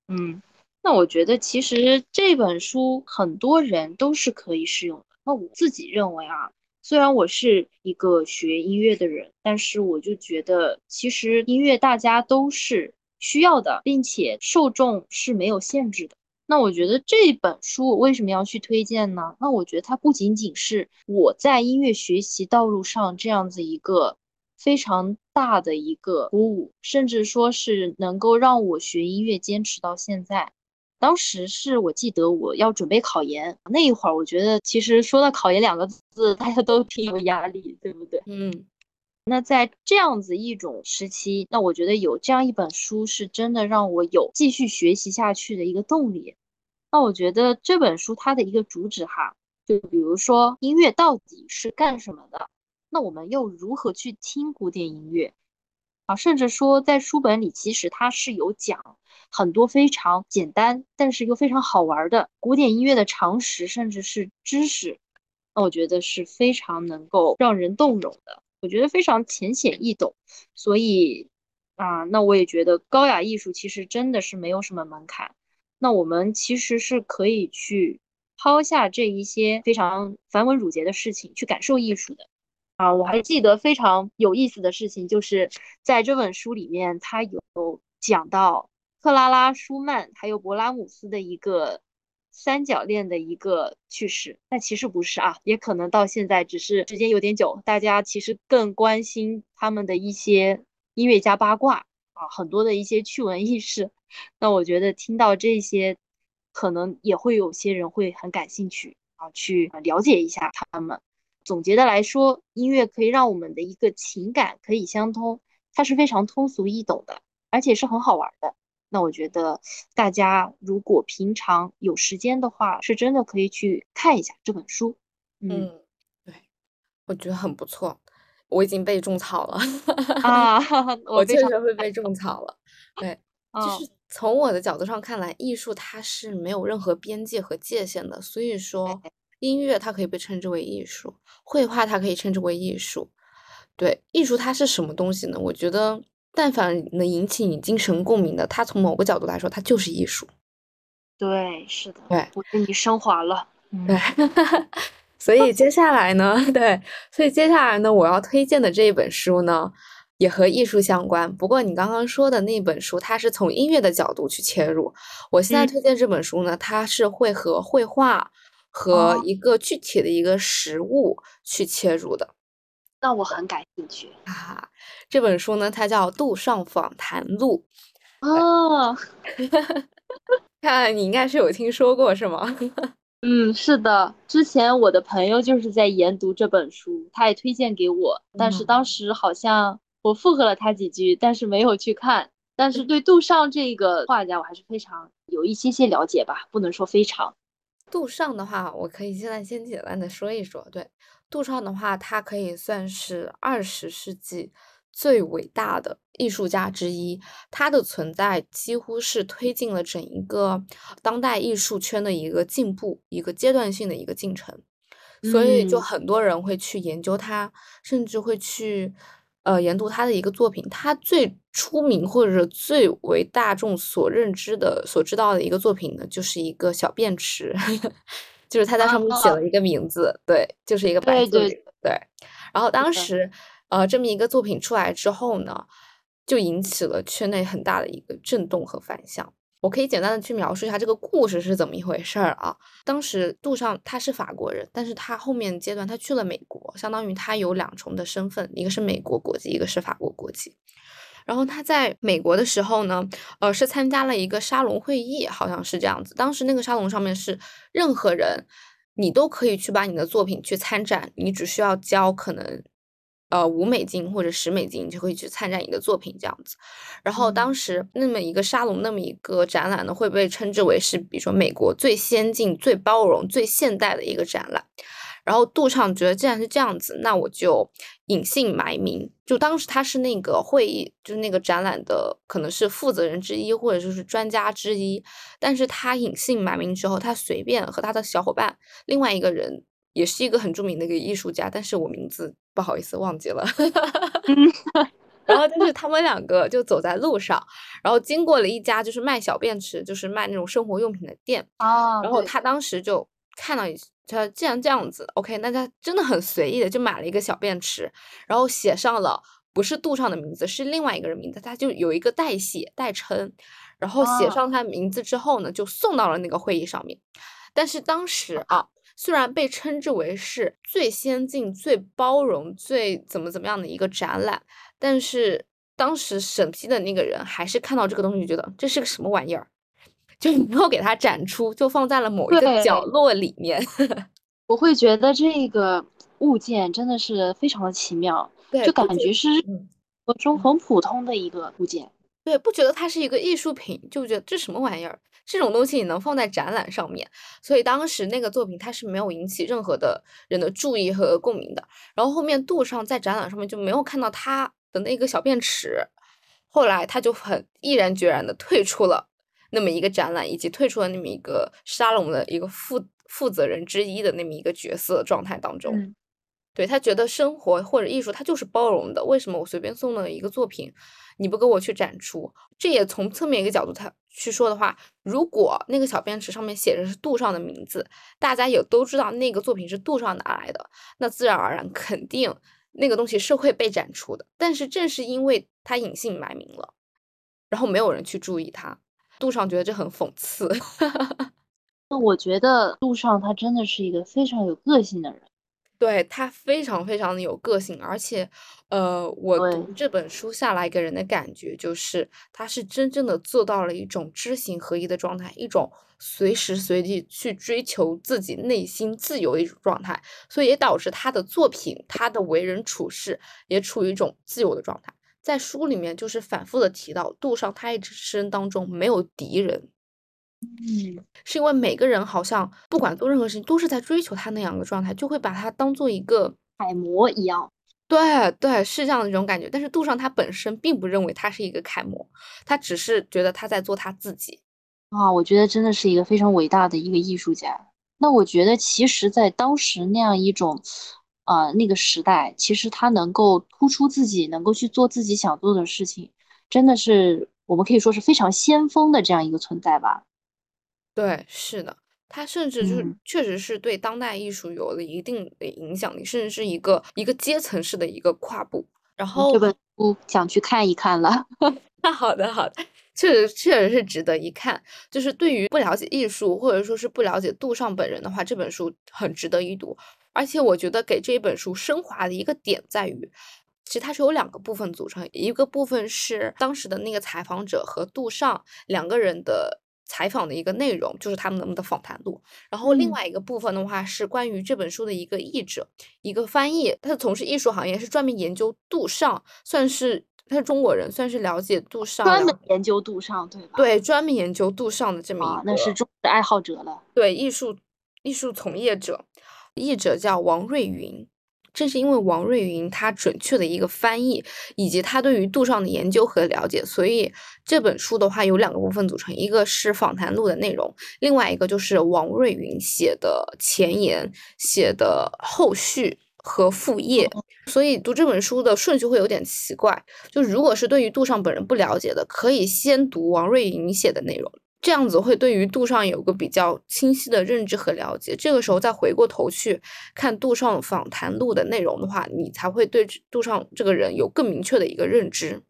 嗯，那我觉得其实这本书很多人都是可以适用的。那我自己认为啊，虽然我是一个学音乐的人，但是我就觉得其实音乐大家都是需要的，并且受众是没有限制的。那我觉得这本书我为什么要去推荐呢？那我觉得它不仅仅是我在音乐学习道路上这样子一个非常大的一个鼓舞，甚至说是能够让我学音乐坚持到现在。当时是我记得我要准备考研那一会儿，我觉得其实说到考研两个字，大家都挺有压力，对不对？嗯那在这样子一种时期，那我觉得有这样一本书是真的让我有继续学习下去的一个动力。那我觉得这本书它的一个主旨哈，就比如说音乐到底是干什么的？那我们又如何去听古典音乐？甚至说在书本里其实它是有讲很多非常简单，但是又非常好玩的古典音乐的常识，甚至是知识。那我觉得是非常能够让人动容的。我觉得非常浅显易懂，所以啊，那我也觉得高雅艺术其实真的是没有什么门槛。那我们其实是可以去抛下这一些非常繁文缛节的事情，去感受艺术的。啊，我还记得非常有意思的事情，就是在这本书里面，它有讲到克拉拉、舒曼还有勃拉姆斯的一个三角恋的一个趣事。但其实不是啊，也可能到现在只是时间有点久，大家其实更关心他们的一些音乐家八卦啊，很多的一些趣闻轶事。那我觉得听到这些，可能也会有些人会很感兴趣啊，去了解一下他们。总结的来说，音乐可以让我们的一个情感可以相通，它是非常通俗易懂的，而且是很好玩的。那我觉得大家如果平常有时间的话，是真的可以去看一下这本书。嗯嗯，对，我觉得很不错。我已经被种草了啊，我确实会被种草了。对，就嗯是从我的角度上看来，艺术它是没有任何边界和界限的，所以说音乐它可以被称之为艺术，绘画它可以称之为艺术。对，艺术它是什么东西呢？我觉得，但凡能引起你精神共鸣的，它从某个角度来说，它就是艺术。对，是的，对我被你升华了。嗯对，所以接下来呢，对，所以接下来呢，我要推荐的这一本书呢，也和艺术相关。不过你刚刚说的那本书，它是从音乐的角度去切入。我现在嗯推荐这本书呢，它是会和绘画和哦一个具体的一个实物去切入的那我很感兴趣啊。这本书呢，它叫《杜尚访谈录哦。》，看来你应该是有听说过是吗？嗯，是的，之前我的朋友就是在研读这本书，他也推荐给我，但是嗯当时好像我附和了他几句，但是没有去看。但是对杜尚这个画家，我还是非常有一些些了解吧，不能说非常。杜尚的话，我可以现在先简单的说一说。对，杜尚的话，他可以算是二十世纪最伟大的艺术家之一。他的存在几乎是推进了整一个当代艺术圈的一个进步，一个阶段性的一个进程。所以就嗯很多人会去研究他，甚至会去呃研读他的一个作品，他最出名或者是最为大众所认知的、所知道的一个作品呢，就是一个小便池，就是他在上面写了一个名字，对，就是一个白对对字对。然后当时，呃，这么一个作品出来之后呢，就引起了圈内很大的一个震动和反响。我可以简单的去描述一下这个故事是怎么一回事儿啊。当时杜尚他是法国人，但是他后面阶段他去了美国，相当于他有两重的身份，一个是美国国籍，一个是法国国籍。然后他在美国的时候呢，呃，是参加了一个沙龙会议，好像是这样子。当时那个沙龙上面是任何人，你都可以去把你的作品去参展，你只需要交可能呃五美金或者十美金，你就可以去参展你的作品这样子。然后当时那么一个沙龙，那么一个展览呢，会被称之为是比如说美国最先进、最包容、最现代的一个展览。然后杜畅觉得既然是这样子，那我就隐姓埋名。就当时他是那个会议，就是那个展览的可能是负责人之一，或者就是专家之一。但是他隐姓埋名之后，他随便和他的小伙伴，另外一个人也是一个很著名的一个艺术家，但是我名字不好意思忘记了。然后就是他们两个就走在路上，然后经过了一家就是卖小便池，就是卖那种生活用品的店。啊，对然后他当时就看到一，他既然这样子，OK，那他真的很随意的就买了一个小便池，然后写上了不是杜尚的名字，是另外一个人名字，他就有一个代写代称，然后写啊上他名字之后呢，就送到了那个会议上面。但是当时啊，虽然被称之为是最先进、最包容、最怎么怎么样的一个展览，但是当时审批的那个人还是看到这个东西，觉得这是个什么玩意儿，就没有给它展出，就放在了某一个角落里面。我会觉得这个物件真的是非常的奇妙，对，就感觉是嗯和中很普通的一个物件。对，不觉得它是一个艺术品，就觉得这什么玩意儿？这种东西你能放在展览上面，所以当时那个作品它是没有引起任何的人的注意和共鸣的。然后后面杜尚在展览上面就没有看到他的那个小便池，后来他就很毅然决然的退出了那么一个展览，以及退出了那么一个沙龙的一个负负责人之一的那么一个角色状态当中。嗯对他觉得生活或者艺术，它就是包容的。为什么我随便送了一个作品，你不给我去展出？这也从侧面一个角度他去说的话，如果那个小便池上面写着是杜尚的名字，大家也都知道那个作品是杜尚拿来的，那自然而然肯定那个东西是会被展出的。但是正是因为他隐姓埋名了，然后没有人去注意他，杜尚觉得这很讽刺。那我觉得杜尚他真的是一个非常有个性的人。对，他非常非常的有个性，而且，呃，我读这本书下来给人的感觉就是，他是真正的做到了一种知行合一的状态，一种随时随地去追求自己内心自由的一种状态，所以也导致他的作品，他的为人处事也处于一种自由的状态。在书里面就是反复的提到，杜尚他一生当中没有敌人，嗯，是因为每个人好像不管做任何事情都是在追求他那样的状态，就会把他当做一个楷模一样。对对，是这样的一种感觉。但是杜尚他本身并不认为他是一个楷模，他只是觉得他在做他自己。啊，我觉得真的是一个非常伟大的一个艺术家。那我觉得，其实，在当时那样一种，呃，那个时代，其实他能够突出自己，能够去做自己想做的事情，真的是我们可以说是非常先锋的这样一个存在吧。对，是的，他甚至就是嗯确实是对当代艺术有了一定的影响力，甚至是一个一个阶层式的一个跨步。然后这本书想去看一看了。那 好的，好的，确实确实是值得一看。就是对于不了解艺术，或者说是不了解杜尚本人的话，这本书很值得一读。而且我觉得给这一本书升华的一个点在于，其实它是由两个部分组成，一个部分是当时的那个采访者和杜尚两个人的。采访的一个内容就是他们的访谈录，然后另嗯外一个部分的话是关于这本书的一个译者，一个翻译，他从事艺术行业，是专门研究杜尚，算是他是中国人，算是了解杜尚，专门研究杜尚，对吧？对专门研究杜尚的这么一啊个，，那是中国的爱好者了。对艺术艺术从业者，译者叫王瑞云。正是因为王瑞云他准确的一个翻译，以及他对于杜尚的研究和了解，所以这本书的话有两个部分组成，一个是访谈录的内容，另外一个就是王瑞云写的前言、写的后续和副业，所以读这本书的顺序会有点奇怪。就如果是对于杜尚本人不了解的，可以先读王瑞云写的内容，这样子会对于杜尚有个比较清晰的认知和了解。这个时候再回过头去看杜尚访谈录的内容的话，你才会对杜尚这个人有更明确的一个认知。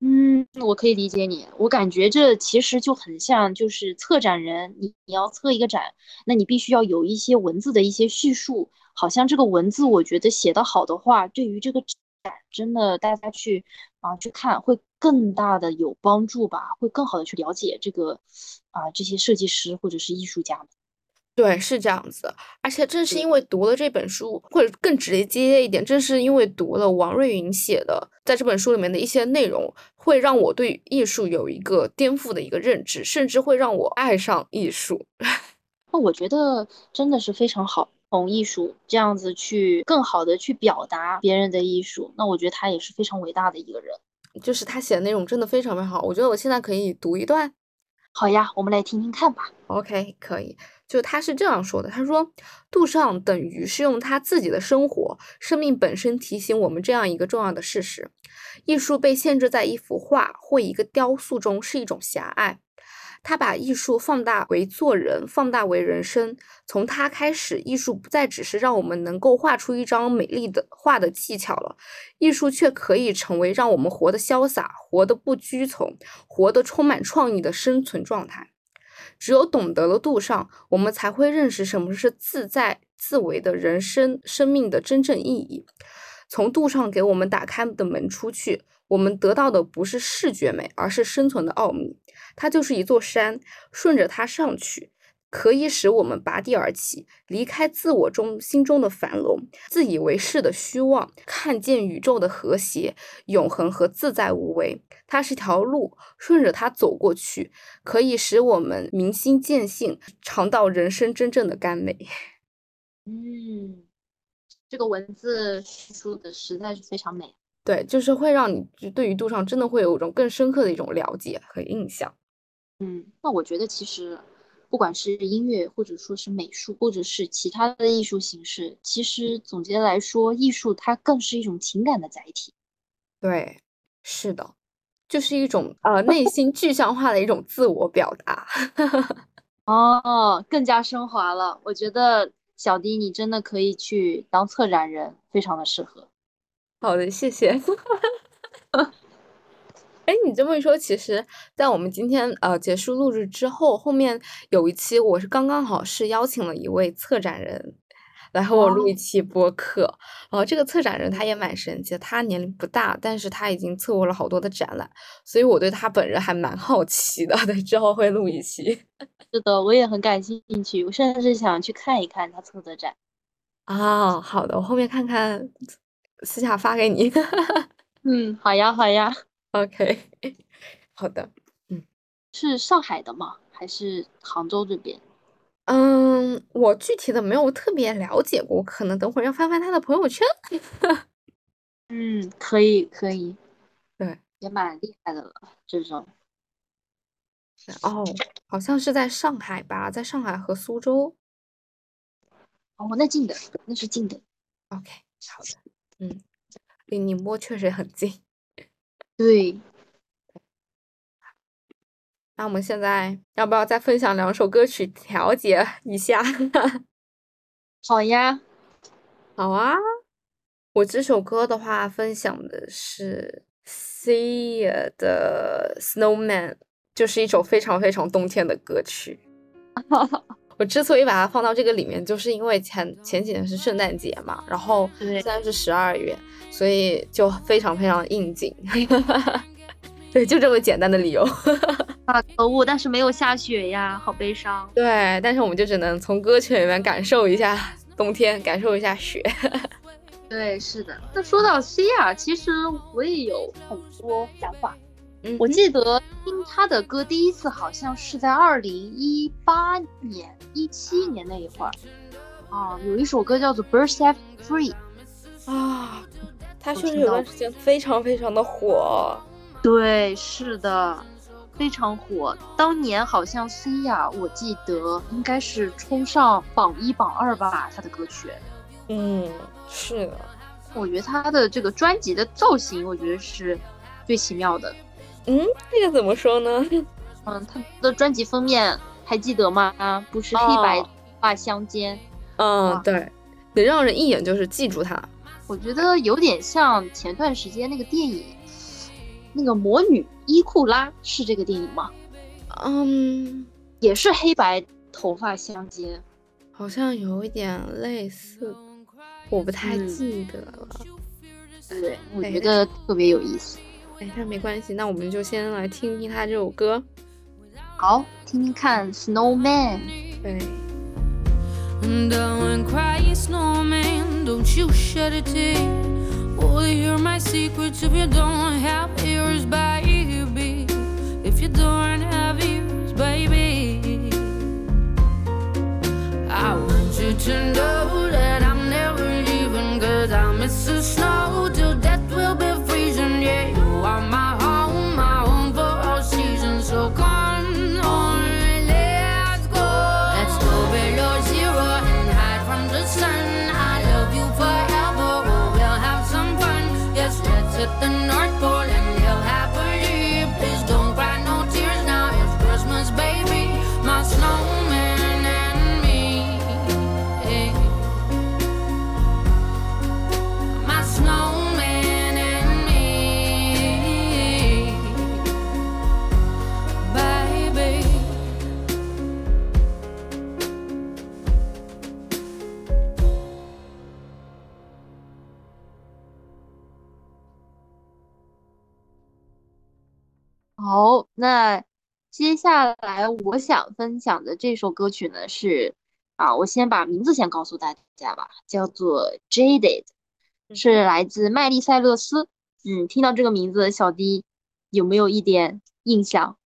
嗯，我可以理解你。我感觉这其实就很像，就是策展人，你你要策一个展，那你必须要有一些文字的一些叙述。好像这个文字，我觉得写得好的话，对于这个展真的大家去啊去看，会更大的有帮助吧，会更好的去了解这个啊这些设计师或者是艺术家们。对，是这样子。而且正是因为读了这本书，或者更直接一点，正是因为读了王瑞云写的在这本书里面的一些内容，会让我对艺术有一个颠覆的一个认知，甚至会让我爱上艺术。那我觉得真的是非常好，从艺术这样子去更好的去表达别人的艺术，那我觉得他也是非常伟大的一个人。就是他写的内容真的非常非常好，我觉得我现在可以读一段。好呀，我们来听听看吧。OK，可以。就他是这样说的，他说杜尚等于是用他自己的生活、生命本身提醒我们这样一个重要的事实：艺术被限制在一幅画或一个雕塑中是一种狭隘。他把艺术放大为做人，放大为人生。从他开始，艺术不再只是让我们能够画出一张美丽的画的技巧了，艺术却可以成为让我们活得潇洒、活得不拘从、活得充满创意的生存状态。只有懂得了杜尚，我们才会认识什么是自在自为的人生生命的真正意义。从杜尚给我们打开的门出去，我们得到的不是视觉美，而是生存的奥秘。它就是一座山，顺着它上去，可以使我们拔地而起，离开自我中心中的繁荣、自以为是的虚妄，看见宇宙的和谐、永恒和自在无为。它是条路，顺着它走过去，可以使我们明心见性，尝到人生真正的甘美。嗯，这个文字叙述的实在是非常美。对，就是会让你就对于杜尚真的会有一种更深刻的一种了解和印象。嗯，那我觉得其实不管是音乐，或者说是美术，或者是其他的艺术形式，其实总结来说，艺术它更是一种情感的载体。对，是的，就是一种呃内心具象化的一种自我表达。哦，更加升华了。我觉得小迪你真的可以去当策展人，非常的适合。好的，谢谢。哎，你这么一说，其实，在我们今天呃结束录制之后，后面有一期我是刚刚好是邀请了一位策展人来和我录一期播客。呃，这个策展人他也蛮神奇的，他年龄不大，但是他已经策划了好多的展览，所以我对他本人还蛮好奇的。对，之后会录一期。是的，我也很感兴趣，我甚至想去看一看他策的展。啊，好的，我后面看看，私下发给你。嗯，好呀，好呀。OK，好的。嗯是上海的吗？还是杭州这边？嗯，我具体的没有特别了解过，我可能等会儿要翻翻他的朋友圈。嗯，可以，可以。对，也蛮厉害的了，这种。哦，好像是在上海吧，在上海和苏州。哦，那近的，那是近的。OK，好的。嗯，离宁波确实很近。对。那我们现在要不要再分享两首歌曲调节一下？好呀，好啊。我这首歌的话，分享的是 Sia 的《Snowman》，就是一首非常非常冬天的歌曲。我之所以把它放到这个里面，就是因为前前几天是圣诞节嘛，然后现在是十二月，所以就非常非常应景。对，就这么简单的理由。啊，可恶！但是没有下雪呀，好悲伤。对，但是我们就只能从歌曲里面感受一下冬天，感受一下雪。对，是的。那说到西亚，其实我也有很多想法。嗯，我记得听他的歌第一次好像是在二零一八年、一七年那一会儿。啊，有一首歌叫做《Birds Set Free》。啊，他确实有段时间非常非常的火。对，是的，非常火。当年好像 C 呀，我记得应该是冲上榜一、榜二吧，他的歌曲。嗯，是的，我觉得他的这个专辑的造型，我觉得是最奇妙的。嗯，这个怎么说呢？嗯，他的专辑封面还记得吗？不是黑白哦画相间，嗯啊，对，能让人一眼就是记住他。我觉得有点像前段时间那个电影，那个魔女伊库拉是这个电影吗？嗯，也是黑白头发相间。好像有一点类似，我不太嗯记得了。对，我哎觉得特别有意思。哎，那没关系，那我们就先来听听他这首歌。好，听听看《Snowman》。对 don't cry, snowman, don't you shed a tear. Oh, hear my secrets if you don't have ears, baby. If you don't have ears, baby. I want you to know that I'm 好，那接下来我想分享的这首歌曲呢是啊，我先把名字先告诉大家吧，叫做《Jaded》，是来自麦丽塞勒斯。嗯，听到这个名字，小迪有没有一点印象？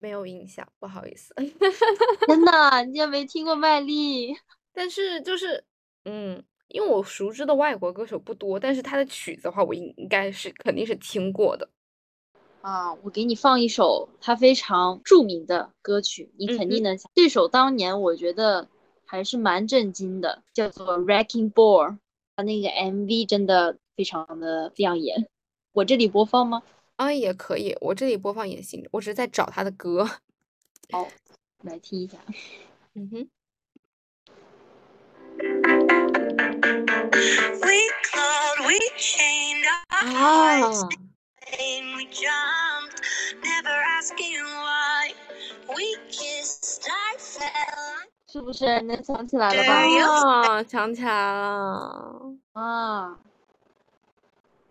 没有印象，不好意思。真的，你竟然没听过麦莉？但是就是，嗯，因为我熟知的外国歌手不多，但是他的曲子的话，我应应该是肯定是听过的。啊，我给你放一首他非常著名的歌曲，你肯定能想。这首当年我觉得还是蛮震惊的，叫做《Wrecking Ball》，他那个 MV 真的非常的亮眼。我这里播放吗？啊，也可以，我这里播放也行，我只是在找他的歌。好，来听一下。嗯哼，We clawed, we chained our 啊 hearts, and we jumped, never asking why. We kissed, I fell. 是不是能想起来了吧？对啊，想起来了，啊，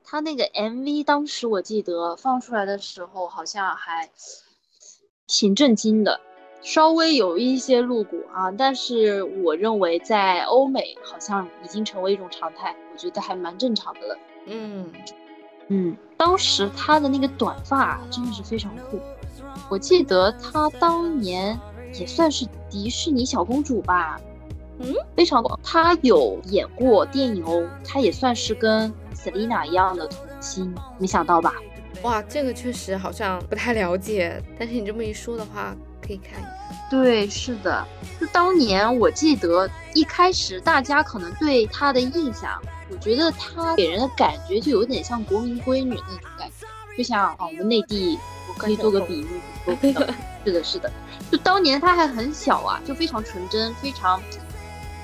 他那个 MV 当时我记得放出来的时候，好像还挺震惊的，稍微有一些露骨啊，但是我认为在欧美好像已经成为一种常态，我觉得还蛮正常的了。嗯，嗯，当时他的那个短发真的是非常酷，我记得他当年也算是迪士尼小公主吧，嗯，非常，她有演过电影哦，她也算是跟 Selina 一样的童星，没想到吧？哇，这个确实好像不太了解，但是你这么一说的话，可以看一看。对，是的，就当年我记得一开始大家可能对她的印象，我觉得她给人的感觉就有点像国民闺女那种感觉，就像啊我们内地，我可以做个比喻，是的，是的，就当年她还很小啊，就非常纯真，非常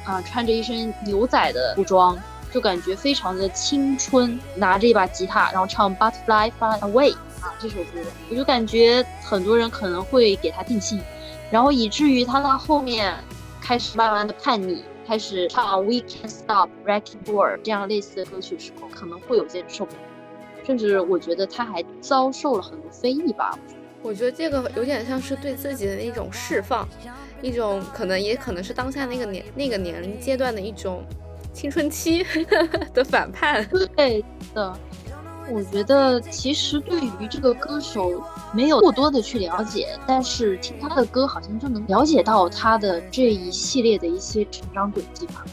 啊、穿着一身牛仔的服装，就感觉非常的青春，拿着一把吉他，然后唱《Butterfly Fly Away》啊这首歌，我就感觉很多人可能会给她定性。然后以至于他到后面开始慢慢的叛逆，开始唱《We Can't Stop Wrecking Ball》这样类似的歌曲的时候，可能会有些受不了，甚至我觉得他还遭受了很多非议吧。我觉得这个有点像是对自己的一种释放，一种可能也可能是当下那个年那个年龄阶段的一种青春期的反叛。对的，我觉得其实对于这个歌手没有过多的去了解，但是听他的歌好像就能了解到他的这一系列的一些成长轨迹吧。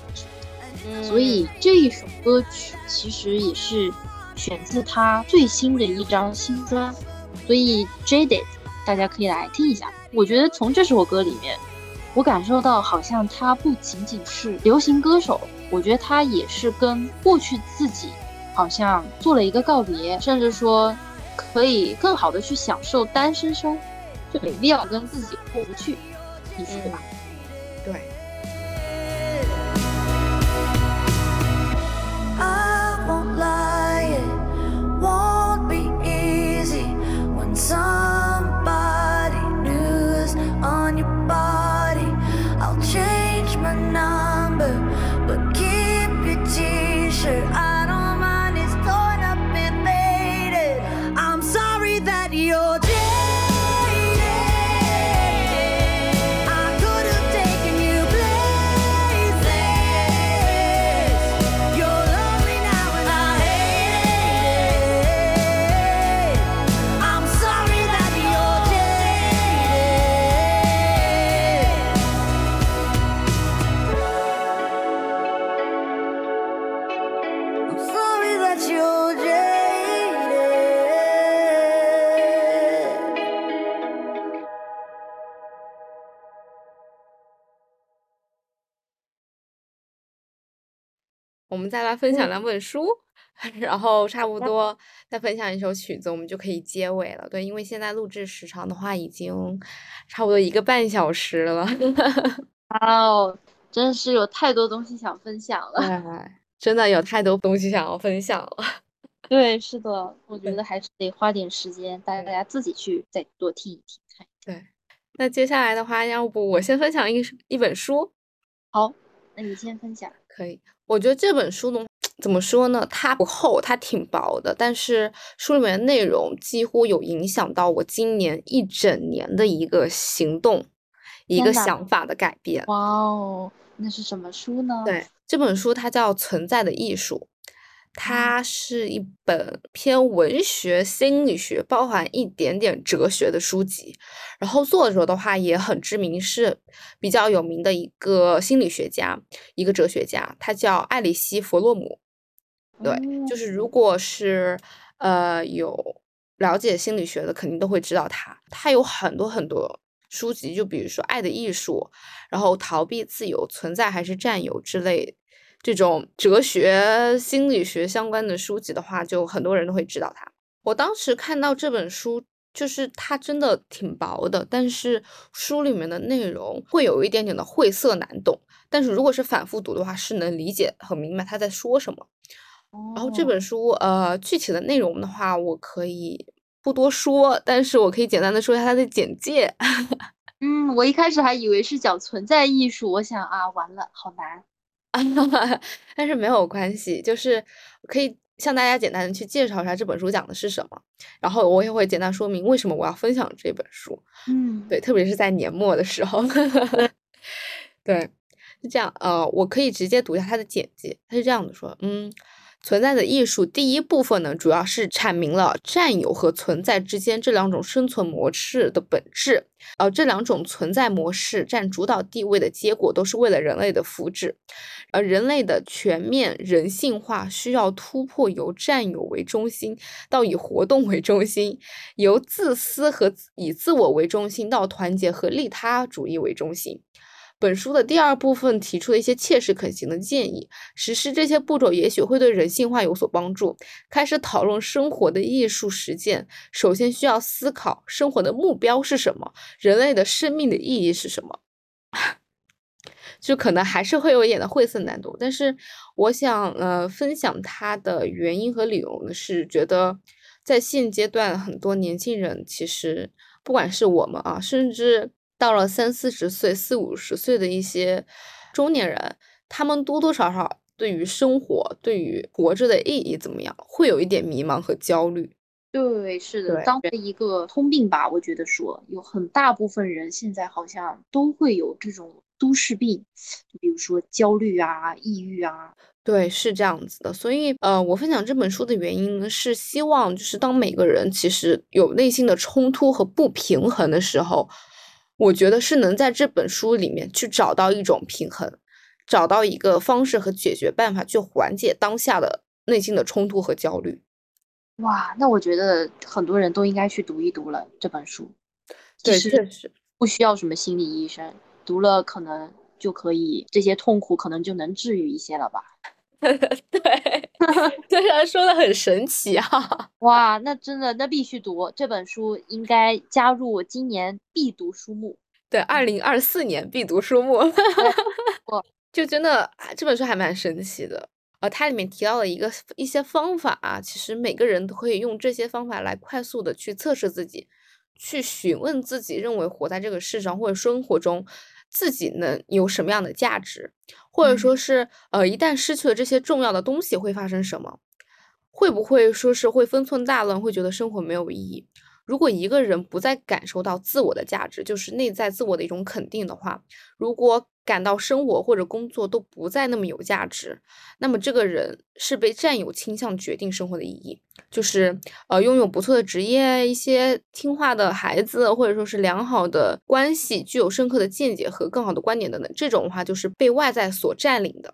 所以这一首歌曲其实也是选自他最新的一张新专，所以 Jaded 大家可以来听一下。我觉得从这首歌里面，我感受到好像他不仅仅是流行歌手，我觉得他也是跟过去自己好像做了一个告别，甚至说可以更好的去享受单身生活，就没必要跟自己过不去，你说对吧？对，I won't lie, it won't be easy when somebody new's on your body. 们再来分享两本书，然后差不多再分享一首曲子，我们就可以结尾了。对，因为现在录制时长的话，已经差不多一个半小时了。哇 哦，真是有太多东西想分享了。哎，真的有太多东西想要分享了。对，是的，我觉得还是得花点时间，大家自己去再多听一听，看一看。那接下来的话，要不我先分享一一本书，好，那你先分享。可以。我觉得这本书呢，怎么说呢？它不厚，它挺薄的，但是书里面的内容几乎有影响到我今年一整年的一个行动，一个想法的改变。哇哦，那是什么书呢？对，这本书它叫《存在的艺术》，它是一本偏文学、心理学，包含一点点哲学的书籍。然后作者的话也很知名，是比较有名的一个心理学家，一个哲学家，他叫艾里希·弗洛姆。对，就是如果是呃有了解心理学的，肯定都会知道他。他有很多很多书籍，就比如说《爱的艺术》，然后《逃避自由》、《存在还是占有》之类这种哲学、心理学相关的书籍的话，就很多人都会知道它。我当时看到这本书，就是它真的挺薄的，但是书里面的内容会有一点点的晦涩难懂。但是如果是反复读的话，是能理解很明白他在说什么。然后这哦本书，呃，具体的内容的话，我可以不多说，但是我可以简单的说一下它的简介。嗯，我一开始还以为是讲存在艺术，我想啊，完了，好难。但是没有关系，就是可以向大家简单的去介绍一下这本书讲的是什么，然后我也会简单说明为什么我要分享这本书。嗯，对，特别是在年末的时候。对，是这样。呃，我可以直接读一下它的简介，它是这样的说，嗯。存在的艺术第一部分呢，主要是阐明了占有和存在之间这两种生存模式的本质。呃，这两种存在模式占主导地位的结果，都是为了人类的福祉。而人类的全面人性化需要突破由占有为中心到以活动为中心，由自私和以自我为中心到团结和利他主义为中心。本书的第二部分提出了一些切实可行的建议，实施这些步骤也许会对人性化有所帮助。开始讨论生活的艺术实践，首先需要思考生活的目标是什么，人类的生命的意义是什么。就可能还是会有一点的晦涩难度，但是我想呃分享它的原因和理由呢，是觉得在现阶段很多年轻人其实不管是我们啊，甚至到了三四十岁、四五十岁的一些中年人，他们多多少少对于生活、对于活着的意义怎么样，会有一点迷茫和焦虑。对，是的，对当成一个通病吧，我觉得说有很大部分人现在好像都会有这种都市病，就比如说焦虑啊、抑郁啊。对，是这样子的，所以呃，我分享这本书的原因呢，是希望就是当每个人其实有内心的冲突和不平衡的时候，我觉得是能在这本书里面去找到一种平衡，找到一个方式和解决办法，去缓解当下的内心的冲突和焦虑。哇，那我觉得很多人都应该去读一读了这本书。对，实确实，不需要什么心理医生，读了可能就可以这些痛苦可能就能治愈一些了吧？对，虽然说的很神奇啊。哇，那真的那必须读这本书，应该加入今年必读书目。对，二零二四年必读书目我，就真的啊这本书还蛮神奇的。呃，它里面提到了一个一些方法啊，其实每个人都可以用这些方法来快速的去测试自己，去询问自己认为活在这个世上或者生活中自己能有什么样的价值，或者说是呃一旦失去了这些重要的东西会发生什么，会不会说是会分寸大乱，会觉得生活没有意义。如果一个人不再感受到自我的价值，就是内在自我的一种肯定的话，如果感到生活或者工作都不再那么有价值，那么这个人是被占有倾向决定生活的意义，就是呃拥有不错的职业、一些听话的孩子，或者说是良好的关系、具有深刻的见解和更好的观点等等，这种的话就是被外在所占领的。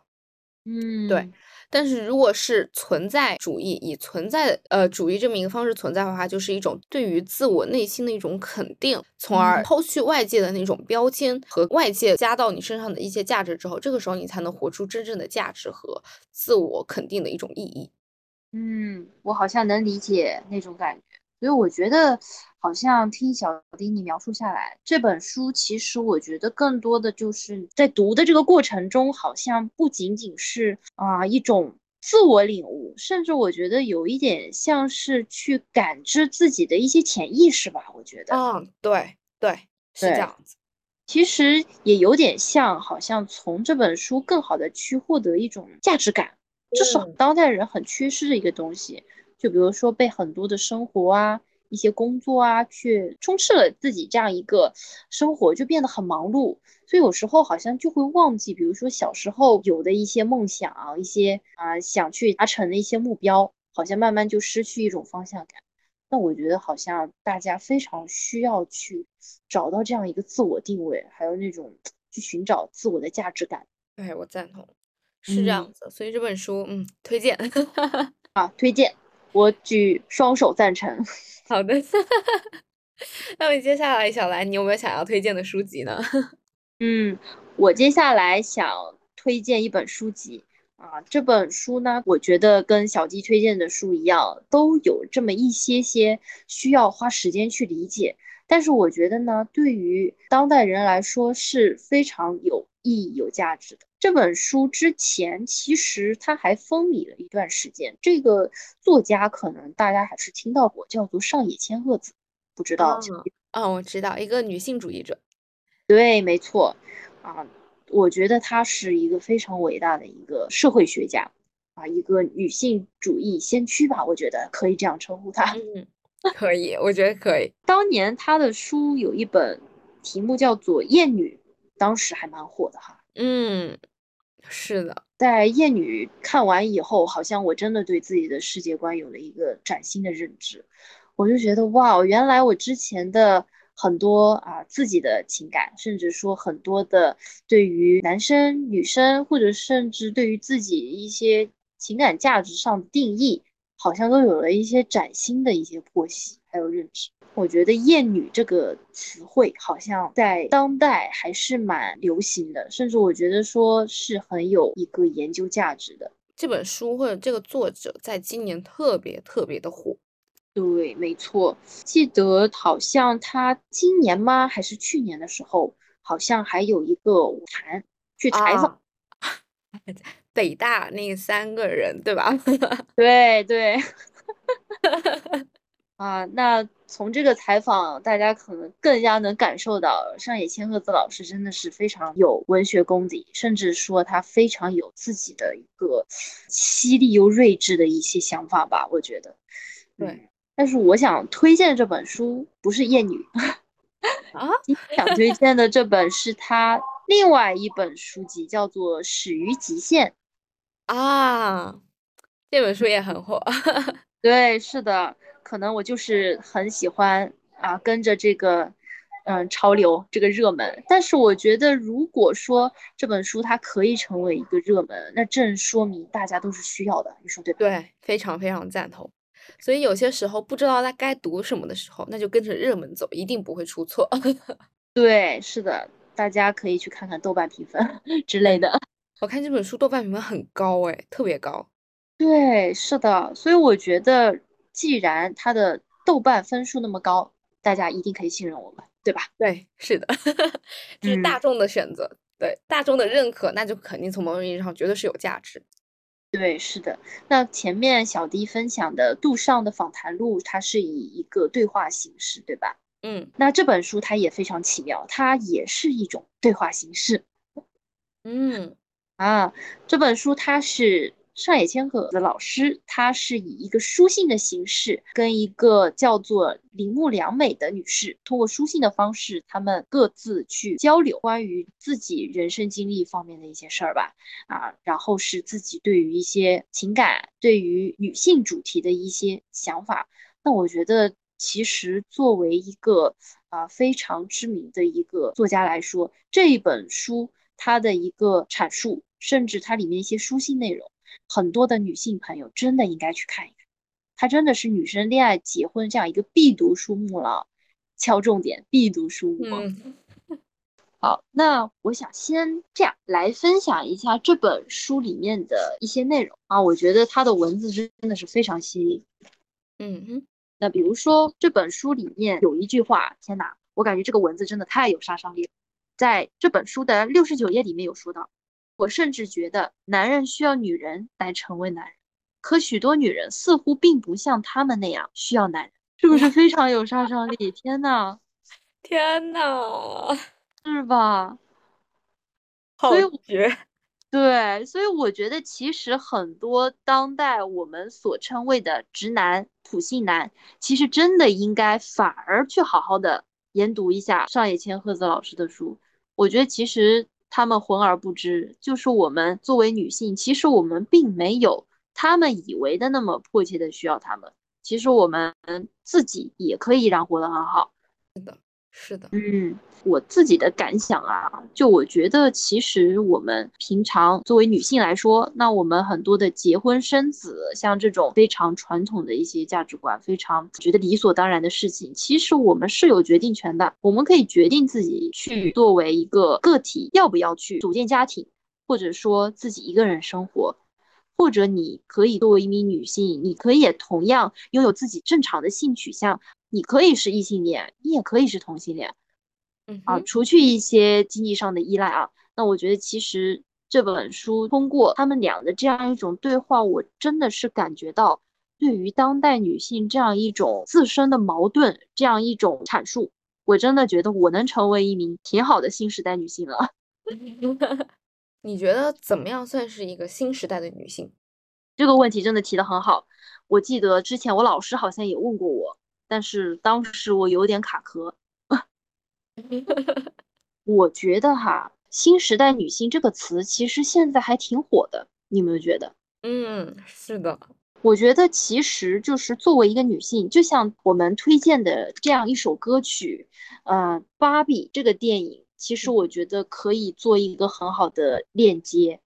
嗯，对，但是如果是存在主义，以存在呃主义这么一个方式存在的话，就是一种对于自我内心的一种肯定，从而嗯抛去外界的那种标签和外界加到你身上的一些价值之后，这个时候你才能活出真正的价值和自我肯定的一种意义。嗯，我好像能理解那种感觉，所以我觉得好像听小丁你描述下来，这本书其实我觉得更多的就是在读的这个过程中，好像不仅仅是啊、一种自我领悟，甚至我觉得有一点像是去感知自己的一些潜意识吧，我觉得。嗯，对对，是这样子。其实也有点像，好像从这本书更好的去获得一种价值感，这是嗯当代人很缺失的一个东西。就比如说被很多的生活啊、一些工作啊，去充斥了自己这样一个生活，就变得很忙碌。所以有时候好像就会忘记，比如说小时候有的一些梦想、一些啊、想去达成的一些目标，好像慢慢就失去一种方向感。那我觉得好像大家非常需要去找到这样一个自我定位，还有那种去寻找自我的价值感哎，我赞同，是这样嗯子。所以这本书，嗯，推荐。啊，推荐，我举双手赞成。好的，那么接下来小兰，你有没有想要推荐的书籍呢？嗯，我接下来想推荐一本书籍啊，这本书呢，我觉得跟小鸡推荐的书一样，都有这么一些些需要花时间去理解。但是我觉得呢，对于当代人来说是非常有意义、有价值的。这本书之前其实它还风靡了一段时间，这个作家可能大家还是听到过，叫做上野千鹤子，不知道嗯哦哦，我知道，一个女性主义者。对，没错，啊，我觉得她是一个非常伟大的一个社会学家，啊，一个女性主义先驱吧，我觉得可以这样称呼她。嗯，可以，我觉得可以。当年他的书有一本题目叫做《厌女》，当时还蛮火的哈。嗯，是的，在《厌女》看完以后，好像我真的对自己的世界观有了一个崭新的认知，我就觉得哇，原来我之前的很多啊自己的情感，甚至说很多的对于男生、女生，或者甚至对于自己一些情感价值上的定义，好像都有了一些崭新的一些剖析，还有认知。我觉得“厌女”这个词汇好像在当代还是蛮流行的，甚至我觉得说是很有一个研究价值的。这本书或者这个作者在今年特别特别的火。对，没错，记得好像他今年吗？还是去年的时候，好像还有一个舞谈去采访。啊，北大那三个人，对吧？对 对。啊，那从这个采访，大家可能更加能感受到上野千鹤子老师真的是非常有文学功底，甚至说他非常有自己的一个犀利又睿智的一些想法吧，我觉得。对嗯，但是我想推荐这本书不是《厌女》，啊，想推荐的这本是他另外一本书籍，叫做《始于极限》。啊，这本书也很火。对，是的，可能我就是很喜欢啊，跟着这个嗯潮流这个热门。但是我觉得，如果说这本书它可以成为一个热门，那正说明大家都是需要的，你说对吧？对，非常非常赞同。所以有些时候不知道他该读什么的时候，那就跟着热门走，一定不会出错。对，是的，大家可以去看看豆瓣评分 之类的。我看这本书豆瓣评分很高哎，特别高。对，是的，所以我觉得，既然它的豆瓣分数那么高，大家一定可以信任我们，对吧？对，是的，这是嗯大众的选择，对大众的认可，那就肯定从某种意义上绝对是有价值。对，是的。那前面小迪分享的杜尚的访谈录，它是以一个对话形式，对吧？嗯那这本书它也非常奇妙，它也是一种对话形式嗯啊。这本书它是上野千鹤的老师，他是以一个书信的形式，跟一个叫做铃木良美的女士，通过书信的方式，他们各自去交流关于自己人生经历方面的一些事儿吧。啊，然后是自己对于一些情感，对于女性主题的一些想法。那我觉得，其实作为一个啊、非常知名的一个作家来说，这一本书它的一个阐述，甚至它里面一些书信内容，很多的女性朋友真的应该去看一看。它真的是女生恋爱、结婚这样一个必读书目了。敲重点，必读书目。嗯好，那我想先这样来分享一下这本书里面的一些内容啊，我觉得它的文字真的是非常犀利。嗯哼那比如说这本书里面有一句话，天哪，我感觉这个文字真的太有杀伤力了。在这本书的六十九页里面有说到，我甚至觉得男人需要女人来成为男人，可许多女人似乎并不像他们那样需要男人，是不是非常有杀伤力？天呐，天呐，是吧？好所以我绝！对，所以我觉得其实很多当代我们所称谓的直男、普信男，其实真的应该反而去好好的研读一下上野千鹤子老师的书。我觉得其实他们浑而不知，就是我们作为女性，其实我们并没有他们以为的那么迫切的需要他们。其实我们自己也可以依然活得很好。是的，是的嗯，我自己的感想啊，就我觉得，其实我们平常作为女性来说，那我们很多的结婚生子，像这种非常传统的一些价值观，非常觉得理所当然的事情，其实我们是有决定权的，我们可以决定自己去作为一个个体要不要去组建家庭，或者说自己一个人生活。或者你可以作为一名女性，你可以也同样拥有自己正常的性取向，你可以是异性恋，你也可以是同性恋啊，嗯啊，除去一些经济上的依赖啊，那我觉得其实这本书通过他们俩的这样一种对话，我真的是感觉到对于当代女性这样一种自身的矛盾，这样一种阐述，我真的觉得我能成为一名挺好的新时代女性了。你觉得怎么样算是一个新时代的女性？这个问题真的提得很好，我记得之前我老师好像也问过我，但是当时我有点卡壳。我觉得哈，新时代女性这个词其实现在还挺火的，你有没有觉得？嗯，是的，我觉得其实就是作为一个女性，就像我们推荐的这样一首歌曲，呃，《芭比》这个电影，其实我觉得可以做一个很好的链接。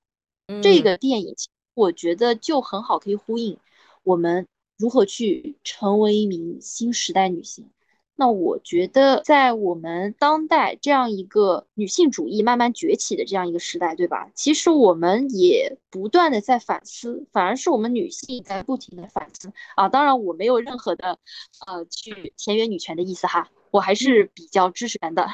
这嗯个电影，我觉得就很好，可以呼应我们如何去成为一名新时代女性。那我觉得，在我们当代这样一个女性主义慢慢崛起的这样一个时代，对吧？其实我们也不断的在反思，反而是我们女性在不停的反思啊。当然，我没有任何的呃去田园女权的意思哈，我还是比较支持男的。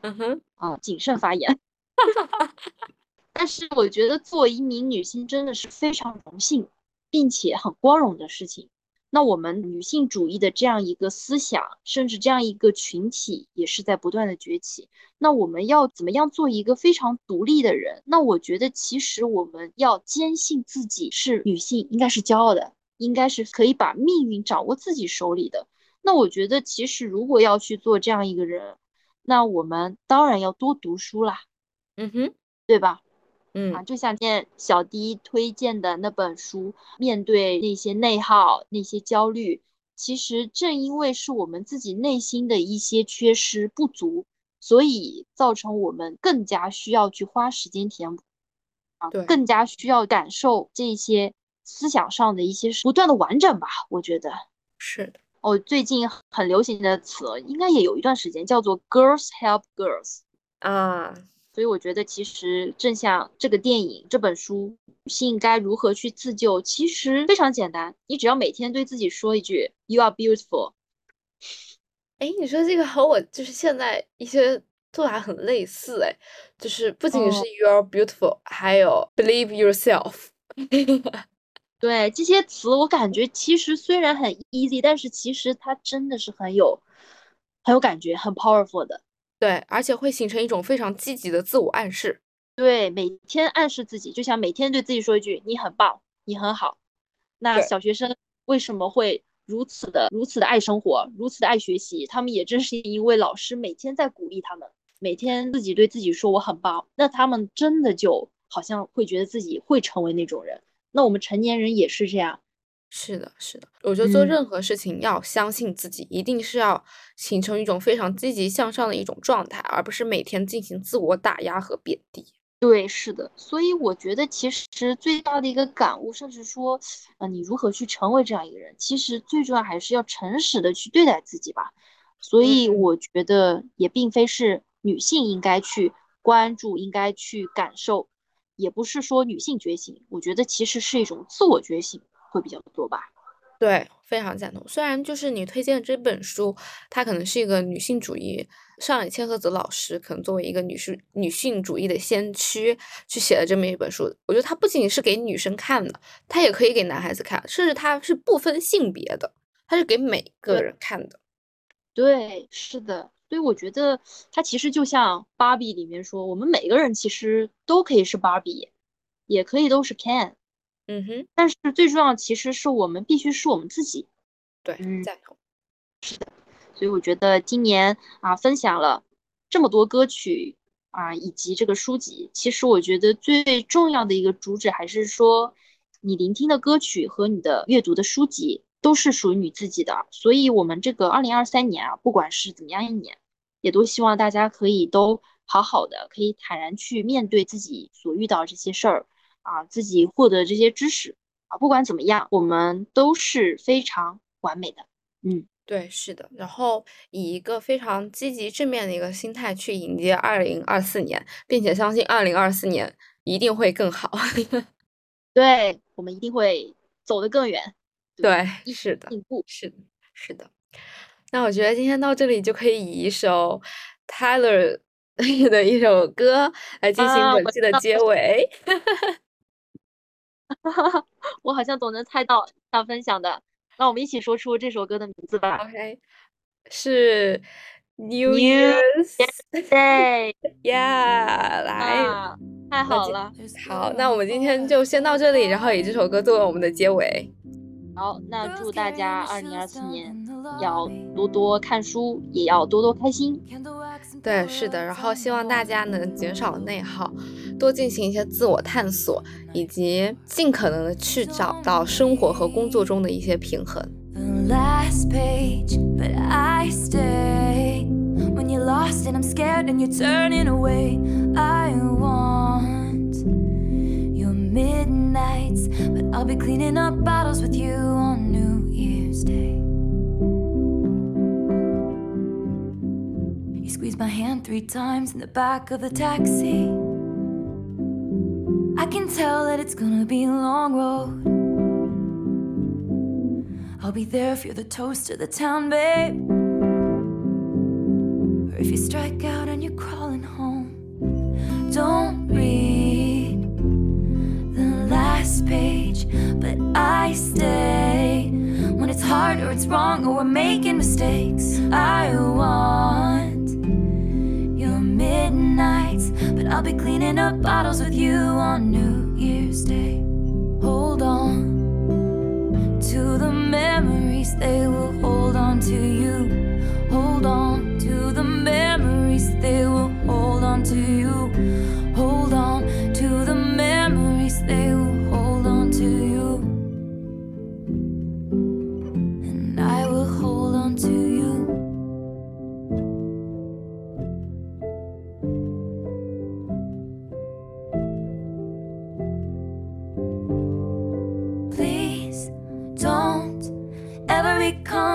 嗯哼，啊，谨慎发言。但是我觉得作为一名女性真的是非常荣幸，并且很光荣的事情。那我们女性主义的这样一个思想，甚至这样一个群体，也是在不断的崛起。那我们要怎么样做一个非常独立的人？那我觉得其实我们要坚信自己是女性，应该是骄傲的，应该是可以把命运掌握自己手里的。那我觉得其实如果要去做这样一个人，那我们当然要多读书啦，嗯哼，对吧？啊，嗯就像今天小迪推荐的那本书，面对那些内耗、那些焦虑，其实正因为是我们自己内心的一些缺失不足，所以造成我们更加需要去花时间填补，啊，对更加需要感受这些思想上的一些不断的完整吧，我觉得。是的，哦，最近很流行的词，应该也有一段时间，叫做 “girls help girls”。啊，所以我觉得，其实正像这个电影、这本书，女性该如何去自救，其实非常简单。你只要每天对自己说一句 “You are beautiful”，哎，你说这个和我就是现在一些做法很类似，哎，就是不仅是哦 You're beautiful，还有 Believe yourself。对这些词，我感觉其实虽然很 easy，但是其实它真的是很有很有感觉，很 powerful 的。对，而且会形成一种非常积极的自我暗示。对，每天暗示自己，就像每天对自己说一句“你很棒，你很好”。那小学生为什么会如此的如此的爱生活，如此的爱学习？他们也正是因为老师每天在鼓励他们，每天自己对自己说我很棒，那他们真的就好像会觉得自己会成为那种人。那我们成年人也是这样，是的，是的，我觉得做嗯任何事情要相信自己，一定是要形成一种非常积极向上的一种状态，而不是每天进行自我打压和贬低。对，是的，所以我觉得其实最大的一个感悟，甚至说，呃，你如何去成为这样一个人，其实最重要还是要诚实的去对待自己吧。所以嗯我觉得也并非是女性应该去关注，应该去感受，也不是说女性觉醒，我觉得其实是一种自我觉醒会比较多吧。对，非常赞同。虽然就是你推荐的这本书，它可能是一个女性主义，上野千鹤子老师可能作为一个女士女性主义的先驱去写的这么一本书，我觉得它不仅是给女生看的，它也可以给男孩子看，甚至它是不分性别的，它是给每个人看的。对，是的，所以我觉得它其实就像芭比里面说，我们每个人其实都可以是芭比，也可以都是 Ken。嗯哼，但是最重要的其实是我们必须是我们自己，对，嗯赞同。是的所以我觉得今年啊分享了这么多歌曲啊以及这个书籍，其实我觉得最重要的一个主旨还是说，你聆听的歌曲和你的阅读的书籍都是属于你自己的。所以我们这个二零二三年啊，不管是怎么样一年，也都希望大家可以都好好的，可以坦然去面对自己所遇到这些事儿啊，自己获得这些知识啊，不管怎么样，我们都是非常完美的。嗯。对，是的，然后以一个非常积极正面的一个心态去迎接二零二四年，并且相信二零二四年一定会更好。对，我们一定会走得更远。对，一是的，进步。是的，是的。那我觉得今天到这里就可以以一首 Tyler 的一首歌来进行本期的结尾。我好像总能猜到要分享的，那我们一起说出这首歌的名字吧。OK，是 New Year's 对，Yeah，来。啊，太好了。好，那我们今天就先到这里，然后以这首歌作为我们的结尾。好，那祝大家二零二四年要多多看书，也要多多开心。对，是的，然后希望大家能减少内耗，多进行一些自我探索，以及尽可能的去找到生活和工作中的一些平衡。the last page, but I stay. When you're lost and I'm scared and you're turning away, I want your midnights, but I'll be cleaning up bottles with you on New Year's Day. You squeezed my hand three times in the back of the taxi. I can tell that it's gonna be a long road. I'll be there if you're the toast of the town, babe. Or if you strike out and you're crawling home. Don't read the last page, but I stay. When it's hard or it's wrong or we're making mistakes, I want midnights, but I'll be cleaning up bottles with you on New Year's Day. Hold on to the memories, they will hold on to you. Hold on to the memories, they will hold on to you.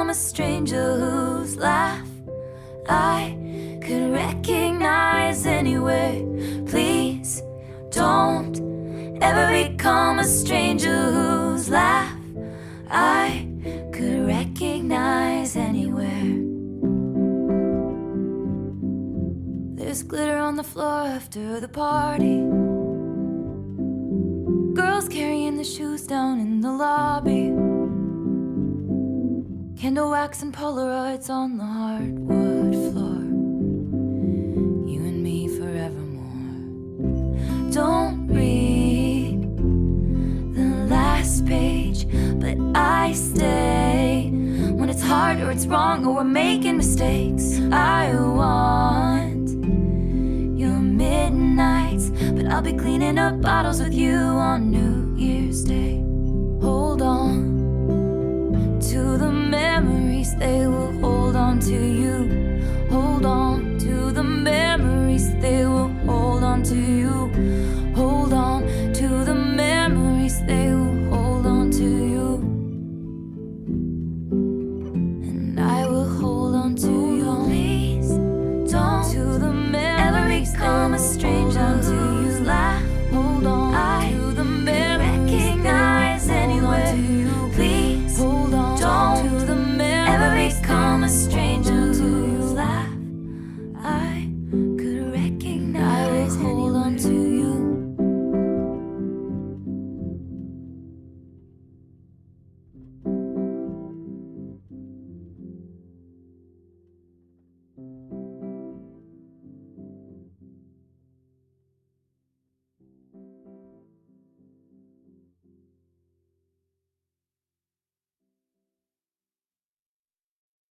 A stranger whose laugh I could recognize anywhere. Please Don't ever become a stranger whose laugh I could recognize anywhere. There's glitter on the floor after the party. Girls carrying the shoes down in the lobby. Candle wax and Polaroids on the hardwood floor. You and me forevermore. Don't read the last page, but I stay when it's hard or it's wrong or we're making mistakes. I want your midnights, but I'll be cleaning up bottles with you on New Year's Day. Hold on to the memories, they will hold on to you. Hold on to the memories, they will hold on to you. Hold on to the memories, they will